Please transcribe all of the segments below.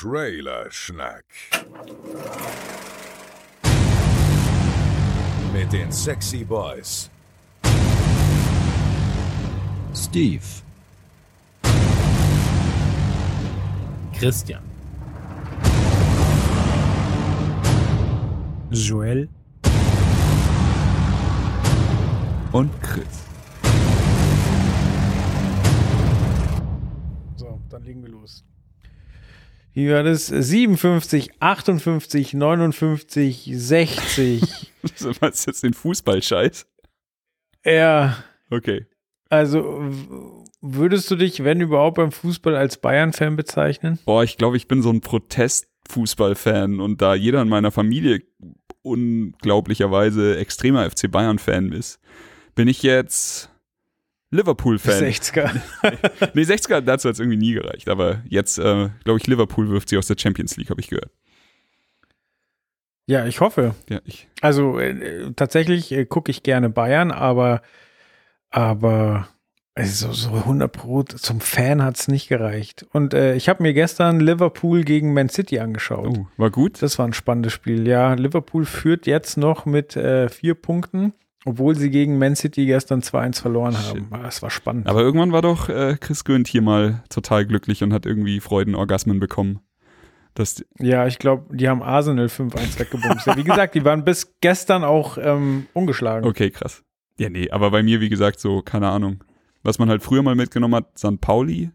Trailer-Schnack. Mit den Sexy Boys. Steve. Christian. Joel. Und Chris. So, dann legen wir los. Wie war das? 57, 58, 59, 60. Was ist jetzt den Fußballscheiß? ja, Okay. also würdest du dich, wenn überhaupt, beim Fußball als Bayern-Fan bezeichnen? Boah, ich glaube, ich bin so ein Protest-Fußball-Fan und da jeder in meiner Familie unglaublicherweise extremer FC Bayern-Fan ist, bin ich jetzt Liverpool-Fan. 60er. Nee, 60er dazu hat es irgendwie nie gereicht, aber jetzt, äh, glaube ich, Liverpool wirft sie aus der Champions League, habe ich gehört. Ja, ich hoffe. Ja, ich. Also äh, tatsächlich äh, gucke ich gerne Bayern, aber, aber also so 100 Pro zum Fan hat es nicht gereicht. Und äh, ich habe mir gestern Liverpool gegen Man City angeschaut. Oh, war gut. Das war ein spannendes Spiel. Ja, Liverpool führt jetzt noch mit äh, vier Punkten, obwohl sie gegen Man City gestern 2-1 verloren haben. Ah, Das war spannend. Aber irgendwann war doch äh, Chris Gönt hier mal total glücklich und hat irgendwie Freudenorgasmen bekommen. Das, ja, ich glaube, die haben Arsenal 5-1 weggebumst. ja, wie gesagt, die waren bis gestern auch ähm, ungeschlagen. okay, krass. Ja, nee, aber bei mir, wie gesagt, so, keine Ahnung. Was man halt früher mal mitgenommen hat, St. Pauli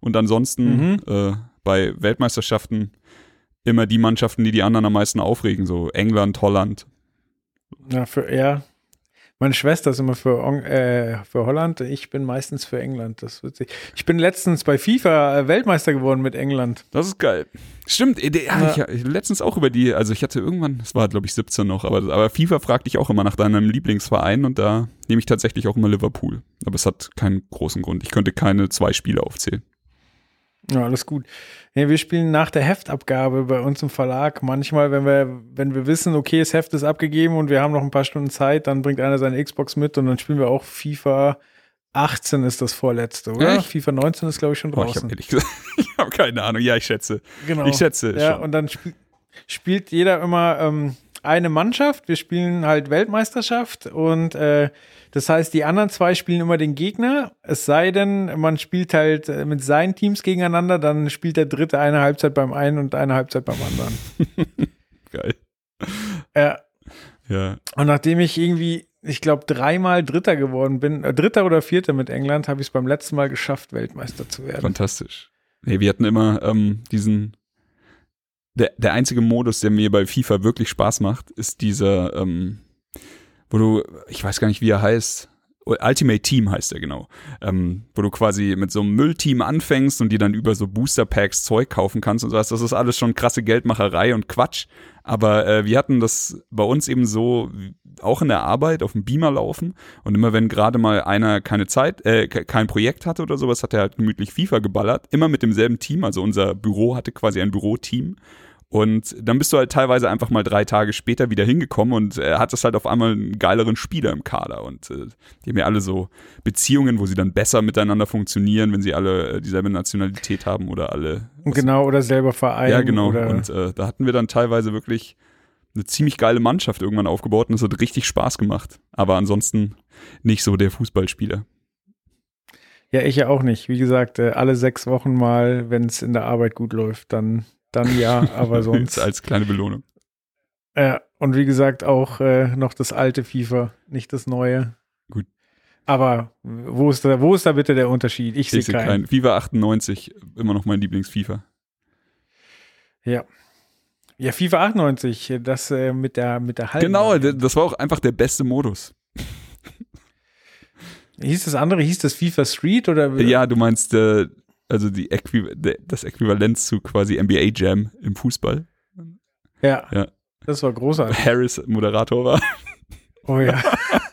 und ansonsten Mhm. äh, bei Weltmeisterschaften immer die Mannschaften, die die anderen am meisten aufregen, so England, Holland. Ja, für, ja. Meine Schwester ist immer für, äh, für Holland, ich bin meistens für England. Das ist witzig. Ich bin letztens bei FIFA äh, Weltmeister geworden mit England. Das ist geil. Stimmt, äh, der- ja, ich, ich, letztens auch über die, also ich hatte irgendwann, das war glaube ich 17 noch, aber, aber FIFA fragt dich auch immer nach deinem Lieblingsverein und da nehme ich tatsächlich auch immer Liverpool. Aber es hat keinen großen Grund. Ich könnte keine zwei Spiele aufzählen. Ja, alles gut. Ja, wir spielen nach der Heftabgabe bei uns im Verlag. Manchmal, wenn wir, wenn wir wissen, okay, das Heft ist abgegeben und wir haben noch ein paar Stunden Zeit, dann bringt einer seine Xbox mit und dann spielen wir auch FIFA 18 ist das vorletzte, oder? Echt? FIFA 19 ist, glaube ich, schon draußen. gesagt, ich habe keine Ahnung. Ja, ich schätze. Genau. Ich schätze Ja, schon. und dann spiel, spielt jeder immer ähm, eine Mannschaft. Wir spielen halt Weltmeisterschaft und äh, das heißt, die anderen zwei spielen immer den Gegner. Es sei denn, man spielt halt äh, mit seinen Teams gegeneinander, dann spielt der dritte eine Halbzeit beim einen und eine Halbzeit beim anderen. Geil. Ja. Ja. Und nachdem ich irgendwie, ich glaube, dreimal Dritter geworden bin, äh, Dritter oder Vierter mit England, habe ich es beim letzten Mal geschafft, Weltmeister zu werden. Fantastisch. Nee, wir hatten immer ähm, diesen. Der, der einzige Modus, der mir bei FIFA wirklich Spaß macht, ist dieser, ähm, wo du, ich weiß gar nicht, wie er heißt. Ultimate Team heißt er genau. Ähm, wo du quasi mit so einem Müllteam anfängst und dir dann über so Booster Packs Zeug kaufen kannst und sowas. Das ist alles schon krasse Geldmacherei und Quatsch. Aber äh, wir hatten das bei uns eben so auch in der Arbeit auf dem Beamer laufen und immer wenn gerade mal einer keine Zeit, äh, ke- kein Projekt hatte oder sowas, hat er halt gemütlich FIFA geballert. Immer mit demselben Team. Also unser Büro hatte quasi ein Büroteam. Und dann bist du halt teilweise einfach mal drei Tage später wieder hingekommen und er hat das halt auf einmal einen geileren Spieler im Kader. Und äh, die haben ja alle so Beziehungen, wo sie dann besser miteinander funktionieren, wenn sie alle äh, dieselbe Nationalität haben oder alle. Genau, oder selber Verein. Ja, genau. Oder, Und äh, da hatten wir dann teilweise wirklich eine ziemlich geile Mannschaft irgendwann aufgebaut und es hat richtig Spaß gemacht. Aber ansonsten nicht so der Fußballspieler. Ja, ich ja auch nicht. Wie gesagt, äh, alle sechs Wochen mal, wenn es in der Arbeit gut läuft, dann, dann ja, aber sonst. Als kleine Belohnung. Ja, und wie gesagt, auch äh, noch das alte FIFA, nicht das neue. Gut. Aber wo ist da, wo ist da bitte der Unterschied? Ich sehe Ich sehe keinen. keinen. FIFA 98, immer noch mein Lieblings-FIFA. Ja. Ja, FIFA 98, das äh, mit der mit der halben. Genau, das war auch einfach der beste Modus. Hieß das andere, hieß das FIFA Street oder? Ja, du meinst äh, also die Äquiv das Äquivalent zu quasi NBA Jam im Fußball. Ja. Ja. Das war großartig. Harris Moderator war. Oh ja,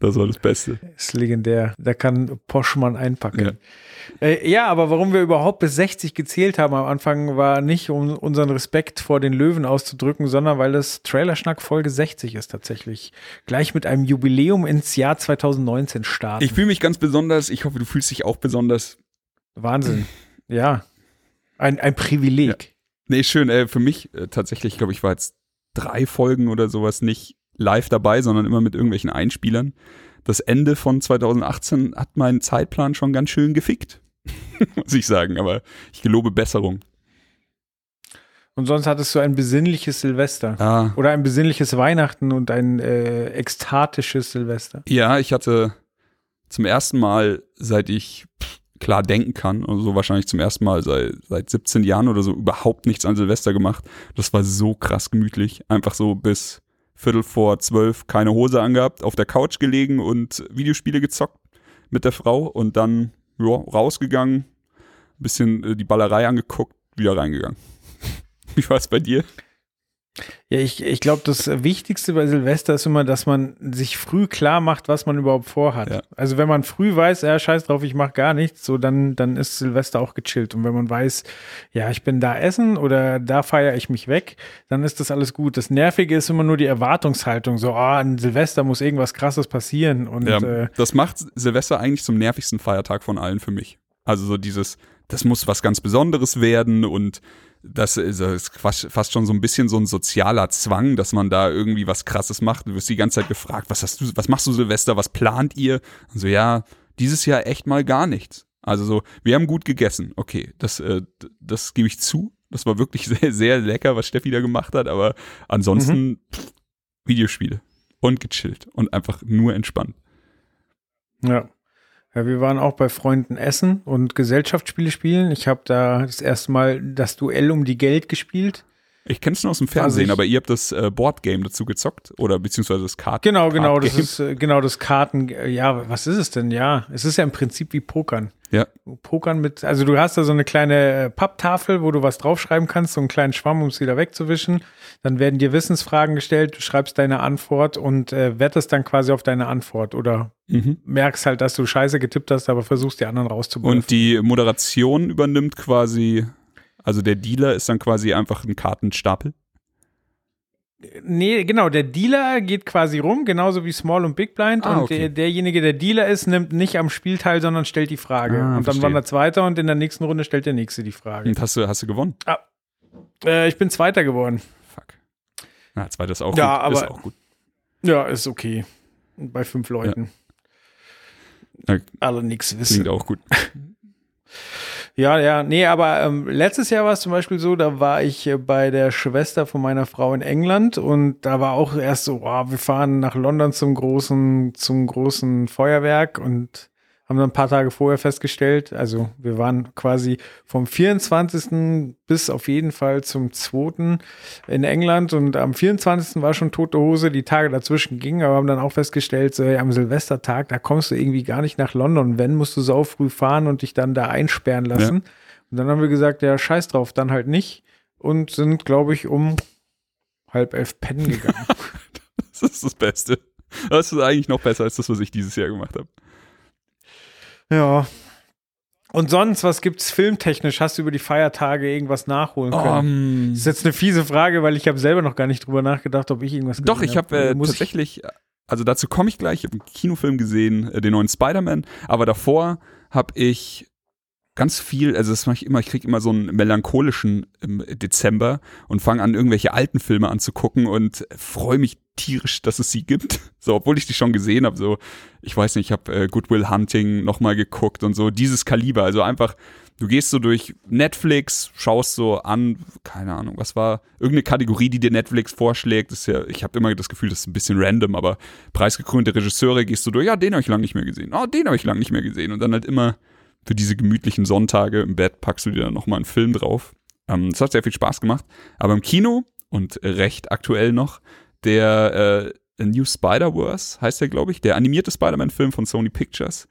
Das war das Beste. ist legendär. Da kann Poschmann einpacken. Ja. Äh, ja, aber warum wir überhaupt bis 60 gezählt haben am Anfang, war nicht, um unseren Respekt vor den Löwen auszudrücken, sondern weil es Trailerschnack Folge 60 ist tatsächlich. Gleich mit einem Jubiläum ins Jahr 2019 starten. Ich fühle mich ganz besonders. Ich hoffe, du fühlst dich auch besonders. Wahnsinn. Ja. Ein, ein Privileg. Nee, schön. Äh, für mich äh, tatsächlich, glaube ich, war jetzt drei Folgen oder sowas nicht live dabei, sondern immer mit irgendwelchen Einspielern. Das Ende von 2018 hat meinen Zeitplan schon ganz schön gefickt, muss ich sagen. Aber ich gelobe Besserung. Und sonst hattest du ein besinnliches Silvester. Ah, Oder ein besinnliches Weihnachten und ein äh, ekstatisches Silvester. ja, ich hatte zum ersten Mal, seit ich pff, klar denken kann, und so wahrscheinlich zum ersten Mal seit, seit 17 Jahren oder so, überhaupt nichts an Silvester gemacht. Das war so krass gemütlich. Einfach so bis Viertel vor zwölf keine Hose angehabt, auf der Couch gelegen und Videospiele gezockt mit der Frau und dann ja, rausgegangen, bisschen äh, die Ballerei angeguckt, wieder reingegangen. Wie war es bei dir? Ja, ich, ich glaube, das Wichtigste bei Silvester ist immer, dass man sich früh klar macht, was man überhaupt vorhat. Ja. Also wenn man früh weiß, ja, scheiß drauf, ich mache gar nichts, so dann, dann ist Silvester auch gechillt. Und wenn man weiß, ja, ich bin da essen oder da feiere ich mich weg, dann ist das alles gut. Das Nervige ist immer nur die Erwartungshaltung. So, ah, an Silvester muss irgendwas krasses passieren. Und Ja, äh, das macht Silvester eigentlich zum nervigsten Feiertag von allen für mich. Also so dieses, das muss was ganz Besonderes werden und das ist, fast schon so ein bisschen so ein sozialer Zwang, dass man da irgendwie was Krasses macht. Du wirst die ganze Zeit gefragt, was hast du, was machst du Silvester, was plant ihr? Und so, ja, dieses Jahr echt mal gar nichts. Also so, wir haben gut gegessen. Okay, das, äh, das gebe ich zu. Das war wirklich sehr, sehr lecker, was Steffi da gemacht hat, aber ansonsten pff, Videospiele und gechillt und einfach nur entspannt. Ja. Ja, wir waren auch bei Freunden essen und Gesellschaftsspiele spielen. Ich habe da das erste Mal das Duell um die Geld gespielt. Ich kenne es nur aus dem Fernsehen, ich- aber ihr habt das äh, Boardgame dazu gezockt oder beziehungsweise das Kart. Genau, genau, das Card-Game. ist äh, genau das Karten. äh, Ja, was ist es denn? Ja, es ist ja im Prinzip wie Pokern. Ja, Pokern mit, also du hast da so eine kleine äh, Papptafel, wo du was draufschreiben kannst, so einen kleinen Schwamm, um es wieder wegzuwischen. Dann werden dir Wissensfragen gestellt, du schreibst deine Antwort und äh, wettest dann quasi auf deine Antwort oder mhm. merkst halt, dass du Scheiße getippt hast, aber versuchst die anderen rauszubekommen. Und die Moderation übernimmt quasi, also der Dealer ist dann quasi einfach ein Kartenstapel. Nee, genau, der Dealer geht quasi rum, genauso wie Small und Big Blind. Ah, und okay. der, derjenige, der Dealer ist, nimmt nicht am Spiel teil, sondern stellt die Frage. Ah, und dann wandert es weiter und in der nächsten Runde stellt der Nächste die Frage. Und hast du, hast du gewonnen? Äh, ich bin Zweiter geworden. Fuck. Na, zweiter ist auch Ja, gut. aber- ist auch gut. Ja, ist okay. Bei fünf Leuten. Ja, Alle nichts klingt wissen. auch gut. Ja, ja, nee, aber ähm, letztes Jahr war es zum Beispiel so, da war ich äh, bei der Schwester von meiner Frau in England und da war auch erst so, oh, wir fahren nach London zum großen, zum großen Feuerwerk und haben dann ein paar Tage vorher festgestellt, also wir waren quasi vom 24. bis auf jeden Fall zum 2. in England und am 24. war schon tote Hose, die Tage dazwischen gingen, aber haben dann auch festgestellt, so, hey, am Silvestertag, da kommst du irgendwie gar nicht nach London. Wenn, musst du sau früh fahren und dich dann da einsperren lassen. Und dann haben wir gesagt, ja, scheiß drauf, dann halt nicht und sind, glaube ich, um halb elf pennen gegangen. Das ist das Beste. Das ist eigentlich noch besser als das, was ich dieses Jahr gemacht habe. Ja. Und sonst, was gibt's filmtechnisch? Hast du über die Feiertage irgendwas nachholen können? Um, Das ist jetzt eine fiese Frage, weil ich habe selber noch gar nicht drüber nachgedacht, ob ich irgendwas Doch, ich habe äh, Muss tatsächlich, also dazu komme ich gleich, ich habe einen Kinofilm gesehen, äh, den neuen Spider-Man, aber davor habe ich ganz viel, also das mache ich immer, ich kriege immer so einen melancholischen im Dezember und fange an, irgendwelche alten Filme anzugucken und freue mich tierisch, dass es sie gibt. So, obwohl ich die schon gesehen habe, so, ich weiß nicht, ich habe äh, Good Will Hunting nochmal geguckt und so, dieses Kaliber, also einfach, du gehst so durch Netflix, schaust so an, keine Ahnung, was war, irgendeine Kategorie, die dir Netflix vorschlägt, ist ja, ich habe immer das Gefühl, das ist ein bisschen random, aber preisgekrönte Regisseure gehst du durch, ja, den habe ich lange nicht mehr gesehen, oh, den habe ich lange nicht mehr gesehen. Und dann halt immer für diese gemütlichen Sonntage im Bett packst du dir dann nochmal einen Film drauf. Ähm, das hat sehr viel Spaß gemacht. Aber im Kino und recht aktuell noch, der äh, New Spider-Verse heißt der, glaube ich, der animierte Spider-Man-Film von Sony Pictures.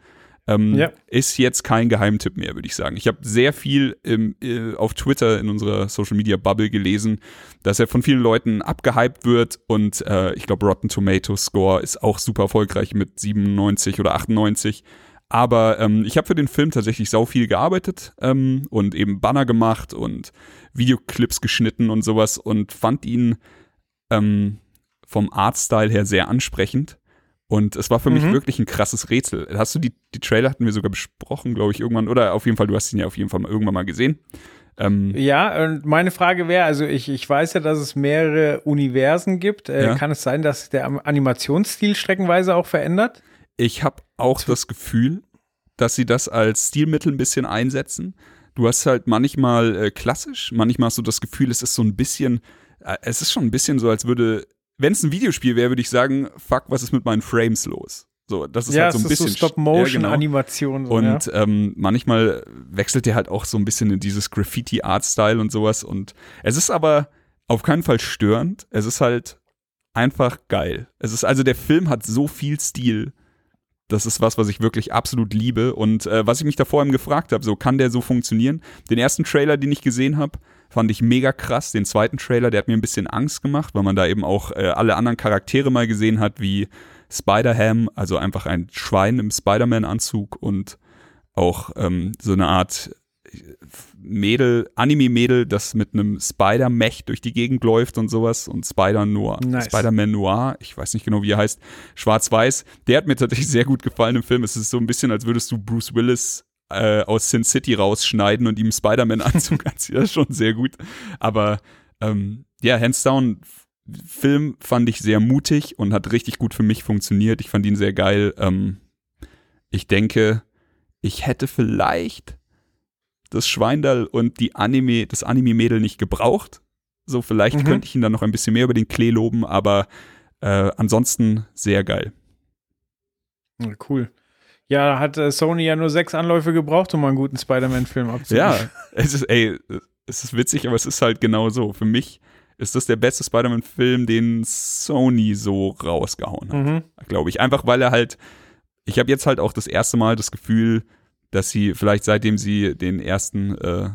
Ähm, Ja. Ist jetzt kein Geheimtipp mehr, würde ich sagen. Ich habe sehr viel im, äh, auf Twitter in unserer Social Media Bubble gelesen, dass er von vielen Leuten abgehypt wird und äh, ich glaube, Rotten Tomatoes Score ist auch super erfolgreich mit 97 oder 98. Aber ähm, ich habe für den Film tatsächlich sau viel gearbeitet ähm, und eben Banner gemacht und Videoclips geschnitten und sowas und fand ihn ähm, vom Artstyle her sehr ansprechend. Und es war für mich Mhm. wirklich ein krasses Rätsel. Hast du die, die Trailer hatten wir sogar besprochen, glaube ich, irgendwann, oder auf jeden Fall, du hast ihn ja auf jeden Fall mal, irgendwann mal gesehen. Ähm, Ja, und meine Frage wäre, also ich, ich weiß ja, dass es mehrere Universen gibt. Äh, Ja. Kann es sein, dass der Animationsstil streckenweise auch verändert? Ich habe auch das Gefühl, dass sie das als Stilmittel ein bisschen einsetzen. Du hast halt manchmal äh, klassisch, manchmal hast du das Gefühl, es ist so ein bisschen, äh, es ist schon ein bisschen so, als würde, wenn es ein Videospiel wäre, würde ich sagen, fuck, was ist mit meinen Frames los? So, das ist ja, halt so ein ist so bisschen. Ja, genau. Stop-Motion-Animation. So, Und ja. ähm, manchmal wechselt der halt auch so ein bisschen in dieses Graffiti-Art-Style und sowas. Und es ist aber auf keinen Fall störend. Es ist halt einfach geil. Es ist also der Film hat so viel Stil. Das ist was, was ich wirklich absolut liebe. Und äh, was ich mich da vor gefragt habe, so kann der so funktionieren? Den ersten Trailer, den ich gesehen habe, fand ich mega krass. Den zweiten Trailer, der hat mir ein bisschen Angst gemacht, weil man da eben auch äh, alle anderen Charaktere mal gesehen hat, wie Spider-Ham, also einfach ein Schwein im Spider-Man-Anzug und auch ähm, so eine Art Mädel, Anime-Mädel, das mit einem Spider-Mech durch die Gegend läuft und sowas und Spider-Noir, Nice. Spider-Man Noir, ich weiß nicht genau, wie er heißt, schwarz-weiß, der hat mir tatsächlich sehr gut gefallen im Film. Es ist so ein bisschen, als würdest du Bruce Willis äh, aus Sin City rausschneiden und ihm Spider-Man-Anzug anziehen. Das ist schon sehr gut. Aber ähm, ja, hands down, Film fand ich sehr mutig und hat richtig gut für mich funktioniert. Ich fand ihn sehr geil. Ähm, ich denke, ich hätte vielleicht das Schweindal und die Anime, das Anime-Mädel nicht gebraucht. So, vielleicht Mhm. könnte ich ihn dann noch ein bisschen mehr über den Klee loben, aber äh, ansonsten sehr geil. Ja, Cool. Ja, hat äh, Sony ja nur sechs Anläufe gebraucht, um einen guten Spider-Man-Film abzuliefern. Ja, es ist, ey, es ist witzig, aber es ist halt genau so. Für mich ist das der beste Spider-Man-Film, den Sony so rausgehauen hat, Mhm. glaube ich. Einfach weil er halt, ich habe jetzt halt auch das erste Mal das Gefühl, dass sie vielleicht seitdem sie den ersten, äh,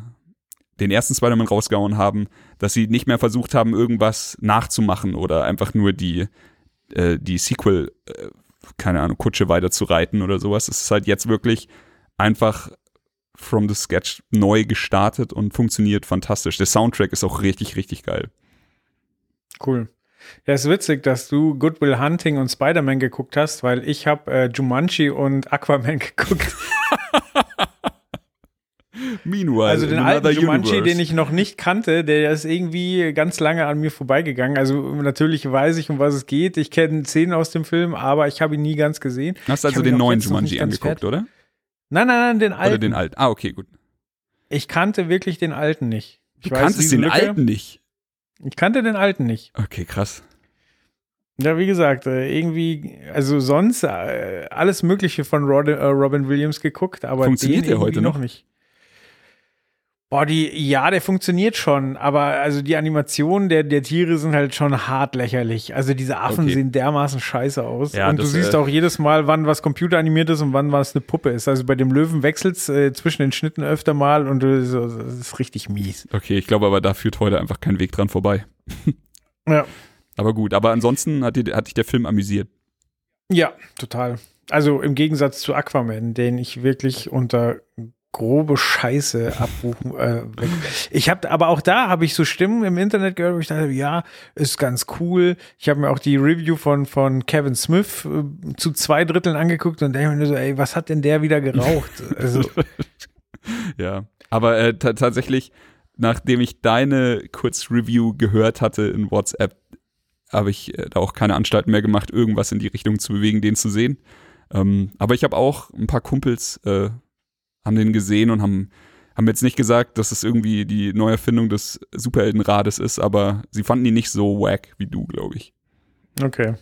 den ersten Spider-Man rausgehauen haben, dass sie nicht mehr versucht haben, irgendwas nachzumachen oder einfach nur die, äh, die Sequel, äh, keine Ahnung, Kutsche weiterzureiten oder sowas. Es ist halt jetzt wirklich einfach from the sketch neu gestartet und funktioniert fantastisch. Der Soundtrack ist auch richtig, richtig geil. Cool. Ja, ist witzig, dass du Good Will Hunting und Spider-Man geguckt hast, weil ich habe äh, Jumanji und Aquaman geguckt. Meanwhile, Also den alten Jumanji, universe. den ich noch nicht kannte, der ist irgendwie ganz lange an mir vorbeigegangen. Also natürlich weiß ich, um was es geht. Ich kenne Szenen aus dem Film, aber ich habe ihn nie ganz gesehen. Hast Ich also den neuen Jumanji angeguckt, oder? Nein, nein, nein, den Oder alten. den alten? Ah, okay, gut. Ich kannte wirklich den alten nicht. Ich Du weiß, kanntest den Lücke- alten nicht. Ich kannte den alten nicht. Okay, krass. Ja, wie gesagt, äh, irgendwie, also sonst äh, alles Mögliche von äh, Robin Williams geguckt, aber Funktioniert der heute noch? noch nicht. Boah, die, ja, der funktioniert schon, aber also die Animationen der, der Tiere sind halt schon hart lächerlich. Also diese Affen Okay. sehen dermaßen scheiße aus. Ja, und du siehst äh, auch jedes Mal, wann was computeranimiert ist und wann was eine Puppe ist. Also bei dem Löwen wechselt's äh, zwischen den Schnitten öfter mal und du, so, das ist richtig mies. Okay, ich glaube aber, da führt heute einfach kein Weg dran vorbei. Ja. Aber gut, aber ansonsten hat, dir, hat dich der Film amüsiert. Ja, total. Also im Gegensatz zu Aquaman, den ich wirklich unter grobe Scheiße abbuchen. Äh. Ich habe, aber auch da habe ich so Stimmen im Internet gehört, wo ich dachte, ja, ist ganz cool. Ich habe mir auch die Review von von Kevin Smith äh, zu zwei Dritteln angeguckt und denke mir so, ey, was hat denn der wieder geraucht? Also Ja, aber äh, ta- tatsächlich, nachdem ich deine Kurzreview gehört hatte in WhatsApp, habe ich äh, da auch keine Anstalten mehr gemacht, irgendwas in die Richtung zu bewegen, den zu sehen. Ähm, aber ich habe auch ein paar Kumpels, äh, haben den gesehen und haben, haben jetzt nicht gesagt, dass es irgendwie die Neuerfindung des Superheldenrades ist, aber sie fanden ihn nicht so wack wie du, glaube ich. Okay.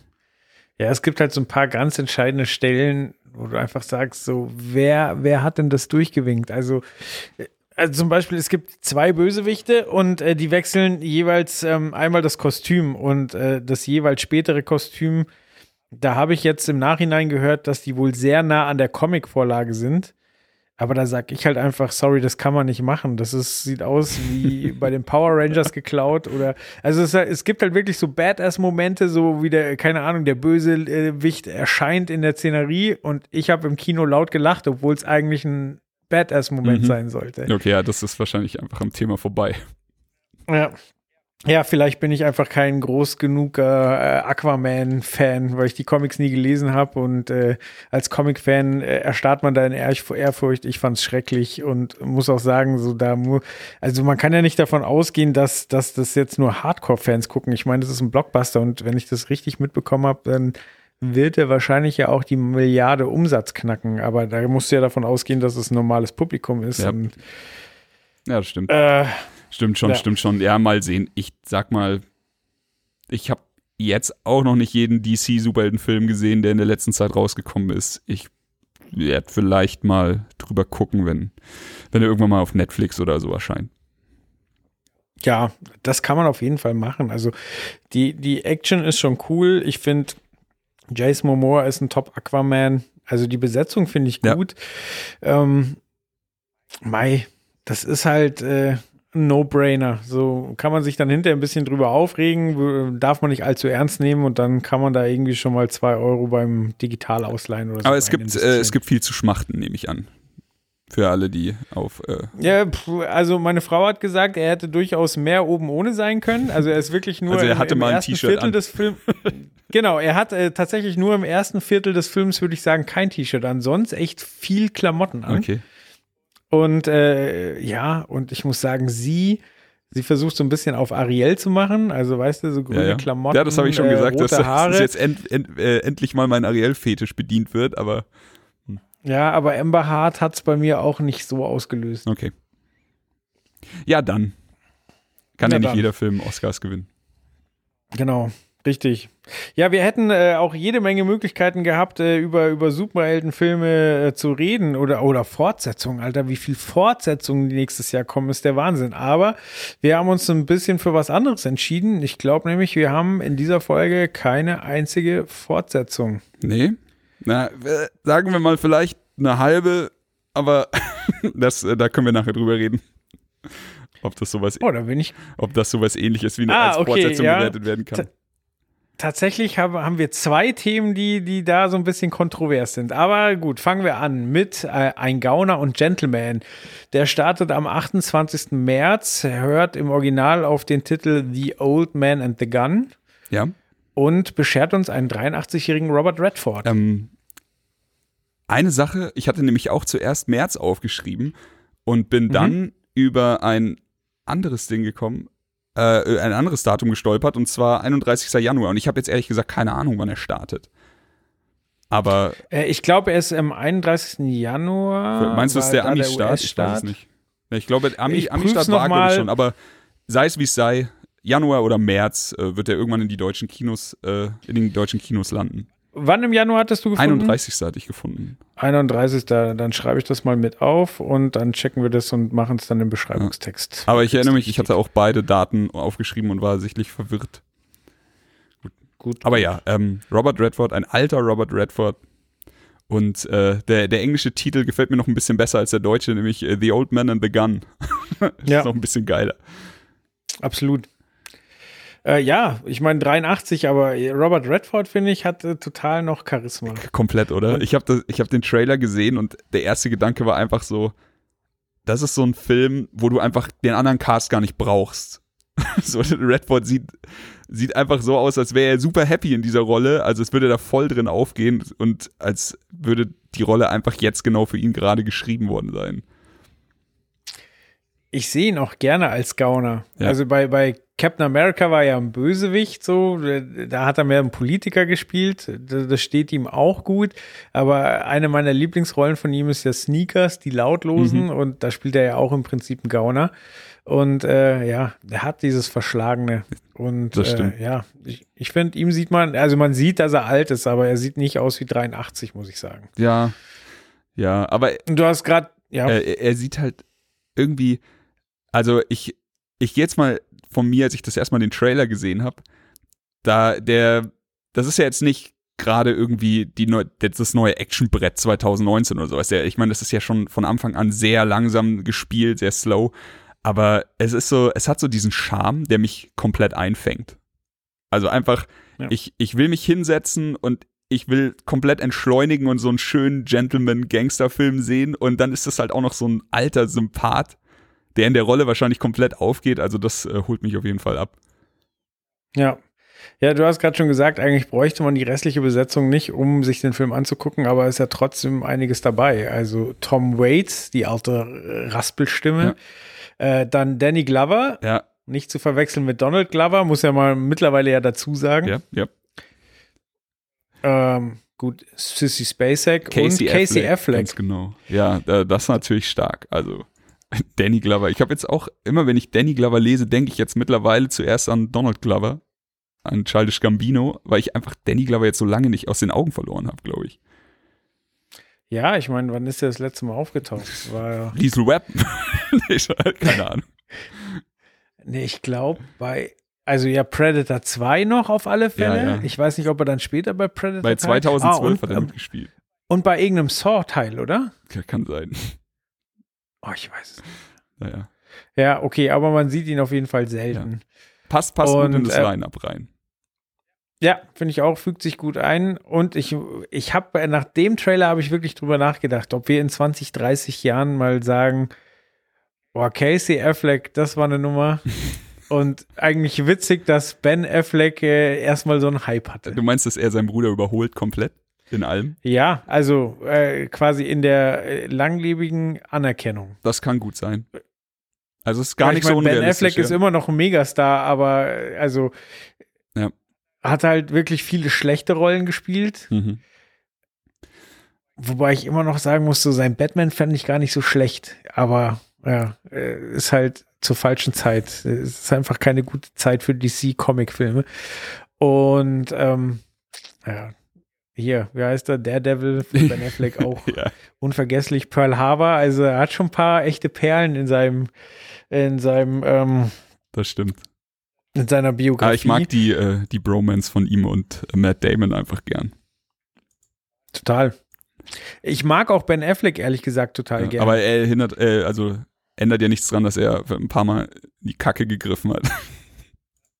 Ja, es gibt halt so ein paar ganz entscheidende Stellen, wo du einfach sagst, so, wer, wer hat denn das durchgewinkt? Also, äh, also zum Beispiel, es gibt zwei Bösewichte und äh, die wechseln jeweils ähm, einmal das Kostüm und äh, das jeweils spätere Kostüm. Da habe ich jetzt im Nachhinein gehört, dass die wohl sehr nah an der Comic-Vorlage sind. Aber da sag ich halt einfach, sorry, das kann man nicht machen. Das ist, sieht aus wie bei den Power Rangers geklaut oder, also es, es gibt halt wirklich so Badass-Momente, so wie der, keine Ahnung, der Bösewicht erscheint in der Szenerie und ich habe im Kino laut gelacht, obwohl es eigentlich ein Badass-Moment Mhm. sein sollte. Okay, ja, das ist wahrscheinlich einfach am Thema vorbei. Ja. Ja, vielleicht bin ich einfach kein groß genug äh, Aquaman-Fan, weil ich die Comics nie gelesen habe und äh, als Comic-Fan äh, erstarrt man da in Ehrfurcht. Ich fand es schrecklich und muss auch sagen, so da, also man kann ja nicht davon ausgehen, dass, dass das jetzt nur Hardcore-Fans gucken. Ich meine, das ist ein Blockbuster und wenn ich das richtig mitbekommen habe, dann wird er wahrscheinlich ja auch die Milliarde Umsatz knacken. Aber da musst du ja davon ausgehen, dass es ein normales Publikum ist. Ja, und, ja das stimmt. äh, Stimmt schon, Ja. stimmt schon. Ja, mal sehen. Ich sag mal, ich habe jetzt auch noch nicht jeden DC-Superheldenfilm gesehen, der in der letzten Zeit rausgekommen ist. Ich werde vielleicht mal drüber gucken, wenn, wenn er irgendwann mal auf Netflix oder so erscheint. Ja, das kann man auf jeden Fall machen. Also die, die Action ist schon cool. Ich finde, Jason Momoa ist ein Top-Aquaman. Also die Besetzung finde ich Ja. gut. Ähm, Mai, das ist halt äh, ein No-Brainer. So kann man sich dann hinterher ein bisschen drüber aufregen, darf man nicht allzu ernst nehmen und dann kann man da irgendwie schon mal zwei Euro beim Digital ausleihen oder so. Aber es gibt, äh, es gibt viel zu schmachten, nehme ich an. Für alle, die auf. Äh, Ja, also meine Frau hat gesagt, er hätte durchaus mehr oben ohne sein können. Also er ist wirklich nur Also er im, hatte im mal ein ersten T-Shirt Viertel an. des Films. genau, er hat äh, tatsächlich nur im ersten Viertel des Films, würde ich sagen, kein T-Shirt an. Sonst echt viel Klamotten an. okay. Und äh, ja, und ich muss sagen, sie, sie versucht so ein bisschen auf Ariel zu machen. Also weißt du, so grüne Ja, ja. Klamotten. ja, das habe ich schon äh, gesagt, dass, rote Haare. dass jetzt end, end, äh, endlich mal mein Ariel-Fetisch bedient wird, aber ja, aber Amber Hart hat es bei mir auch nicht so ausgelöst. okay. Ja, dann. Kann Ja, ja, nicht dann. jeder Film Oscars gewinnen. Genau, richtig. Ja, wir hätten äh, auch jede Menge Möglichkeiten gehabt, äh, über, über Superheldenfilme äh, zu reden oder, oder Fortsetzungen. Alter, wie viel Fortsetzungen nächstes Jahr kommen, ist der Wahnsinn. Aber wir haben uns ein bisschen für was anderes entschieden. Ich glaube nämlich, wir haben in dieser Folge keine einzige Fortsetzung. Nee. Na, äh, sagen wir mal vielleicht eine halbe, aber das, äh, da können wir nachher drüber reden. Ob das sowas, Oh, ich. ob das sowas ähnliches wie eine Ah, als okay, Fortsetzung ja. bewertet werden kann. Tatsächlich haben, haben wir zwei Themen, die, die da so ein bisschen kontrovers sind. Aber gut, fangen wir an mit äh, Ein Gauner und Gentleman. Der startet am 28. März, hört im Original auf den Titel The Old Man and the Gun Ja. Und beschert uns einen 83-jährigen Robert Redford. Ähm, eine Sache, ich hatte nämlich auch zuerst März aufgeschrieben und bin dann über ein anderes Ding gekommen, äh, ein anderes Datum gestolpert und zwar 31. Januar. Und ich habe jetzt ehrlich gesagt keine Ahnung, wann er startet. Aber Äh, ich glaube, er ist am 31. Januar. meinst du, es ist der Ami-Start? Ich weiß es nicht. Ich glaube, Ami- Ich Ami-Start noch war, glaube ich, mal. schon. Aber sei es wie es sei, Januar oder März äh, wird er irgendwann in die deutschen Kinos, äh, in den deutschen Kinos landen. Wann im Januar hattest du gefunden? 31. hatte ich gefunden. 31. Dann schreibe ich das mal mit auf und dann checken wir das und machen es dann im Beschreibungstext. Aber ich erinnere mich, ich hatte auch beide Daten aufgeschrieben und war sichtlich verwirrt. Gut. Aber ja, ähm, Robert Redford, ein alter Robert Redford. Und äh, der, der englische Titel gefällt mir noch ein bisschen besser als der deutsche, nämlich äh, The Old Man and the Gun. Ja. Ist noch ein bisschen geiler. Absolut. Äh, ja, ich meine 83, aber Robert Redford, finde ich, hat äh, total noch Charisma. Komplett, oder? Ich habe hab den Trailer gesehen und der erste Gedanke war einfach so, das ist so ein Film, wo du einfach den anderen Cast gar nicht brauchst. so, Redford sieht, sieht einfach so aus, als wäre er super happy in dieser Rolle, also als würde er da voll drin aufgehen und als würde die Rolle einfach jetzt genau für ihn gerade geschrieben worden sein. Ich sehe ihn auch gerne als Gauner. Ja. Also bei, bei Captain America war er ein Bösewicht, so. Da hat er mehr einen Politiker gespielt. Das steht ihm auch gut. Aber eine meiner Lieblingsrollen von ihm ist ja Sneakers, die Lautlosen. Mhm. Und da spielt er ja auch im Prinzip einen Gauner. Und äh, ja, er hat dieses Verschlagene. Und Das stimmt. Äh, ja, ich, ich finde, ihm sieht man, also man sieht, dass er alt ist, aber er sieht nicht aus wie 83, muss ich sagen. Ja, ja, aber Und du hast gerade, ja, er- er sieht halt irgendwie, also ich, ich gehe jetzt mal von mir, als ich das erstmal den Trailer gesehen habe, da der, das ist ja jetzt nicht gerade irgendwie die neu, das neue Actionbrett 2019 oder sowas. Ich meine, das ist ja schon von Anfang an sehr langsam gespielt, sehr slow, aber es ist so, es hat so diesen Charme, der mich komplett einfängt. Also einfach, Ja. ich, ich will mich hinsetzen und ich will komplett entschleunigen und so einen schönen Gentleman-Gangster-Film sehen und dann ist es halt auch noch so ein alter Sympath, der in der Rolle wahrscheinlich komplett aufgeht. Also das äh, holt mich auf jeden Fall ab. Ja. Ja, du hast gerade schon gesagt, eigentlich bräuchte man die restliche Besetzung nicht, um sich den Film anzugucken, aber ist ja trotzdem einiges dabei. Also Tom Waits, die alte Raspelstimme, ja. äh, dann Danny Glover, ja. nicht zu verwechseln mit Donald Glover, muss ja mal mittlerweile ja dazu sagen. Ja, ja. Ähm, gut, Sissy Spacek Casey und Casey Affleck, Affleck. Ganz genau. Ja, äh, das ist natürlich stark. Also Danny Glover. Ich habe jetzt auch, immer wenn ich Danny Glover lese, denke ich jetzt mittlerweile zuerst an Donald Glover, an Childish Gambino, weil ich einfach Danny Glover jetzt so lange nicht aus den Augen verloren habe, glaube ich. Ja, ich meine, wann ist der das letzte Mal aufgetaucht? War Liesel Webb? nee, keine Ahnung. Nee, ich glaube bei, also ja, Predator 2 noch auf alle Fälle. Ja, ja. Ich weiß nicht, ob er dann später bei Predator Bei 2012 ah, und, hat er ähm, mitgespielt. Und bei irgendeinem Saw-Teil, oder? Ja, kann sein. Oh, ich weiß es. Naja. Ja, okay, aber man sieht ihn auf jeden Fall selten. Passt, passt Und, gut in das äh, Line-Up rein. Ja, finde ich auch, fügt sich gut ein. Und ich, ich habe, nach dem Trailer habe ich wirklich drüber nachgedacht, ob wir in 20, 30 Jahren mal sagen, boah, Casey Affleck, das war eine Nummer. Und eigentlich witzig, dass Ben Affleck äh, erstmal so einen Hype hatte. Du meinst, dass er seinen Bruder überholt komplett in allem? Ja, also äh, quasi in der äh, langlebigen Anerkennung. Das kann gut sein. Also es ist gar Ja, nicht ich so mein, Ben unrealistisch. Affleck ist ja. immer noch ein Megastar, aber äh, also Ja. hat halt wirklich viele schlechte Rollen gespielt. Mhm. Wobei ich immer noch sagen muss, so sein Batman fand ich gar nicht so schlecht. Aber ja, äh, ist halt zur falschen Zeit. Es ist einfach keine gute Zeit für DC-Comic-Filme. Und ähm, ja, hier, wie heißt er? Daredevil von Ben Affleck auch Ja, unvergesslich. Pearl Harbor, also er hat schon ein paar echte Perlen in seinem, in seinem, ähm, das stimmt. in seiner Biografie. Aber ich mag die, äh, die Bromance von ihm und Matt Damon einfach gern. total. Ich mag auch Ben Affleck ehrlich gesagt total Ja, gerne. aber er hindert, äh, also ändert ja nichts dran, dass er ein paar Mal in die Kacke gegriffen hat.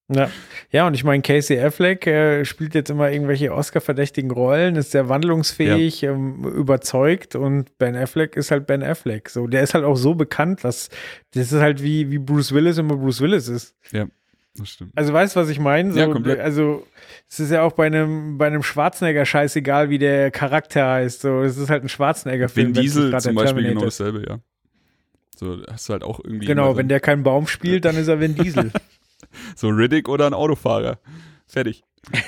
Ja, ja und ich meine, Casey Affleck äh, spielt jetzt immer irgendwelche Oscar-verdächtigen Rollen, ist sehr wandlungsfähig, ähm, überzeugt und Ben Affleck ist halt Ben Affleck. So, der ist halt auch so bekannt, dass das ist halt wie, wie Bruce Willis immer Bruce Willis ist. Das stimmt. Also weißt du, was ich meine? So, Ja, komplett. Also es ist ja auch bei einem, bei einem Schwarzenegger scheißegal, wie der Charakter heißt. So, es ist halt ein Schwarzenegger-Film. Vin Diesel zum Beispiel genau dasselbe, ja. So hast du halt auch irgendwie. Genau, so, wenn der keinen Baum spielt, dann ist er Vin Diesel. so Riddick oder ein Autofahrer. Fertig.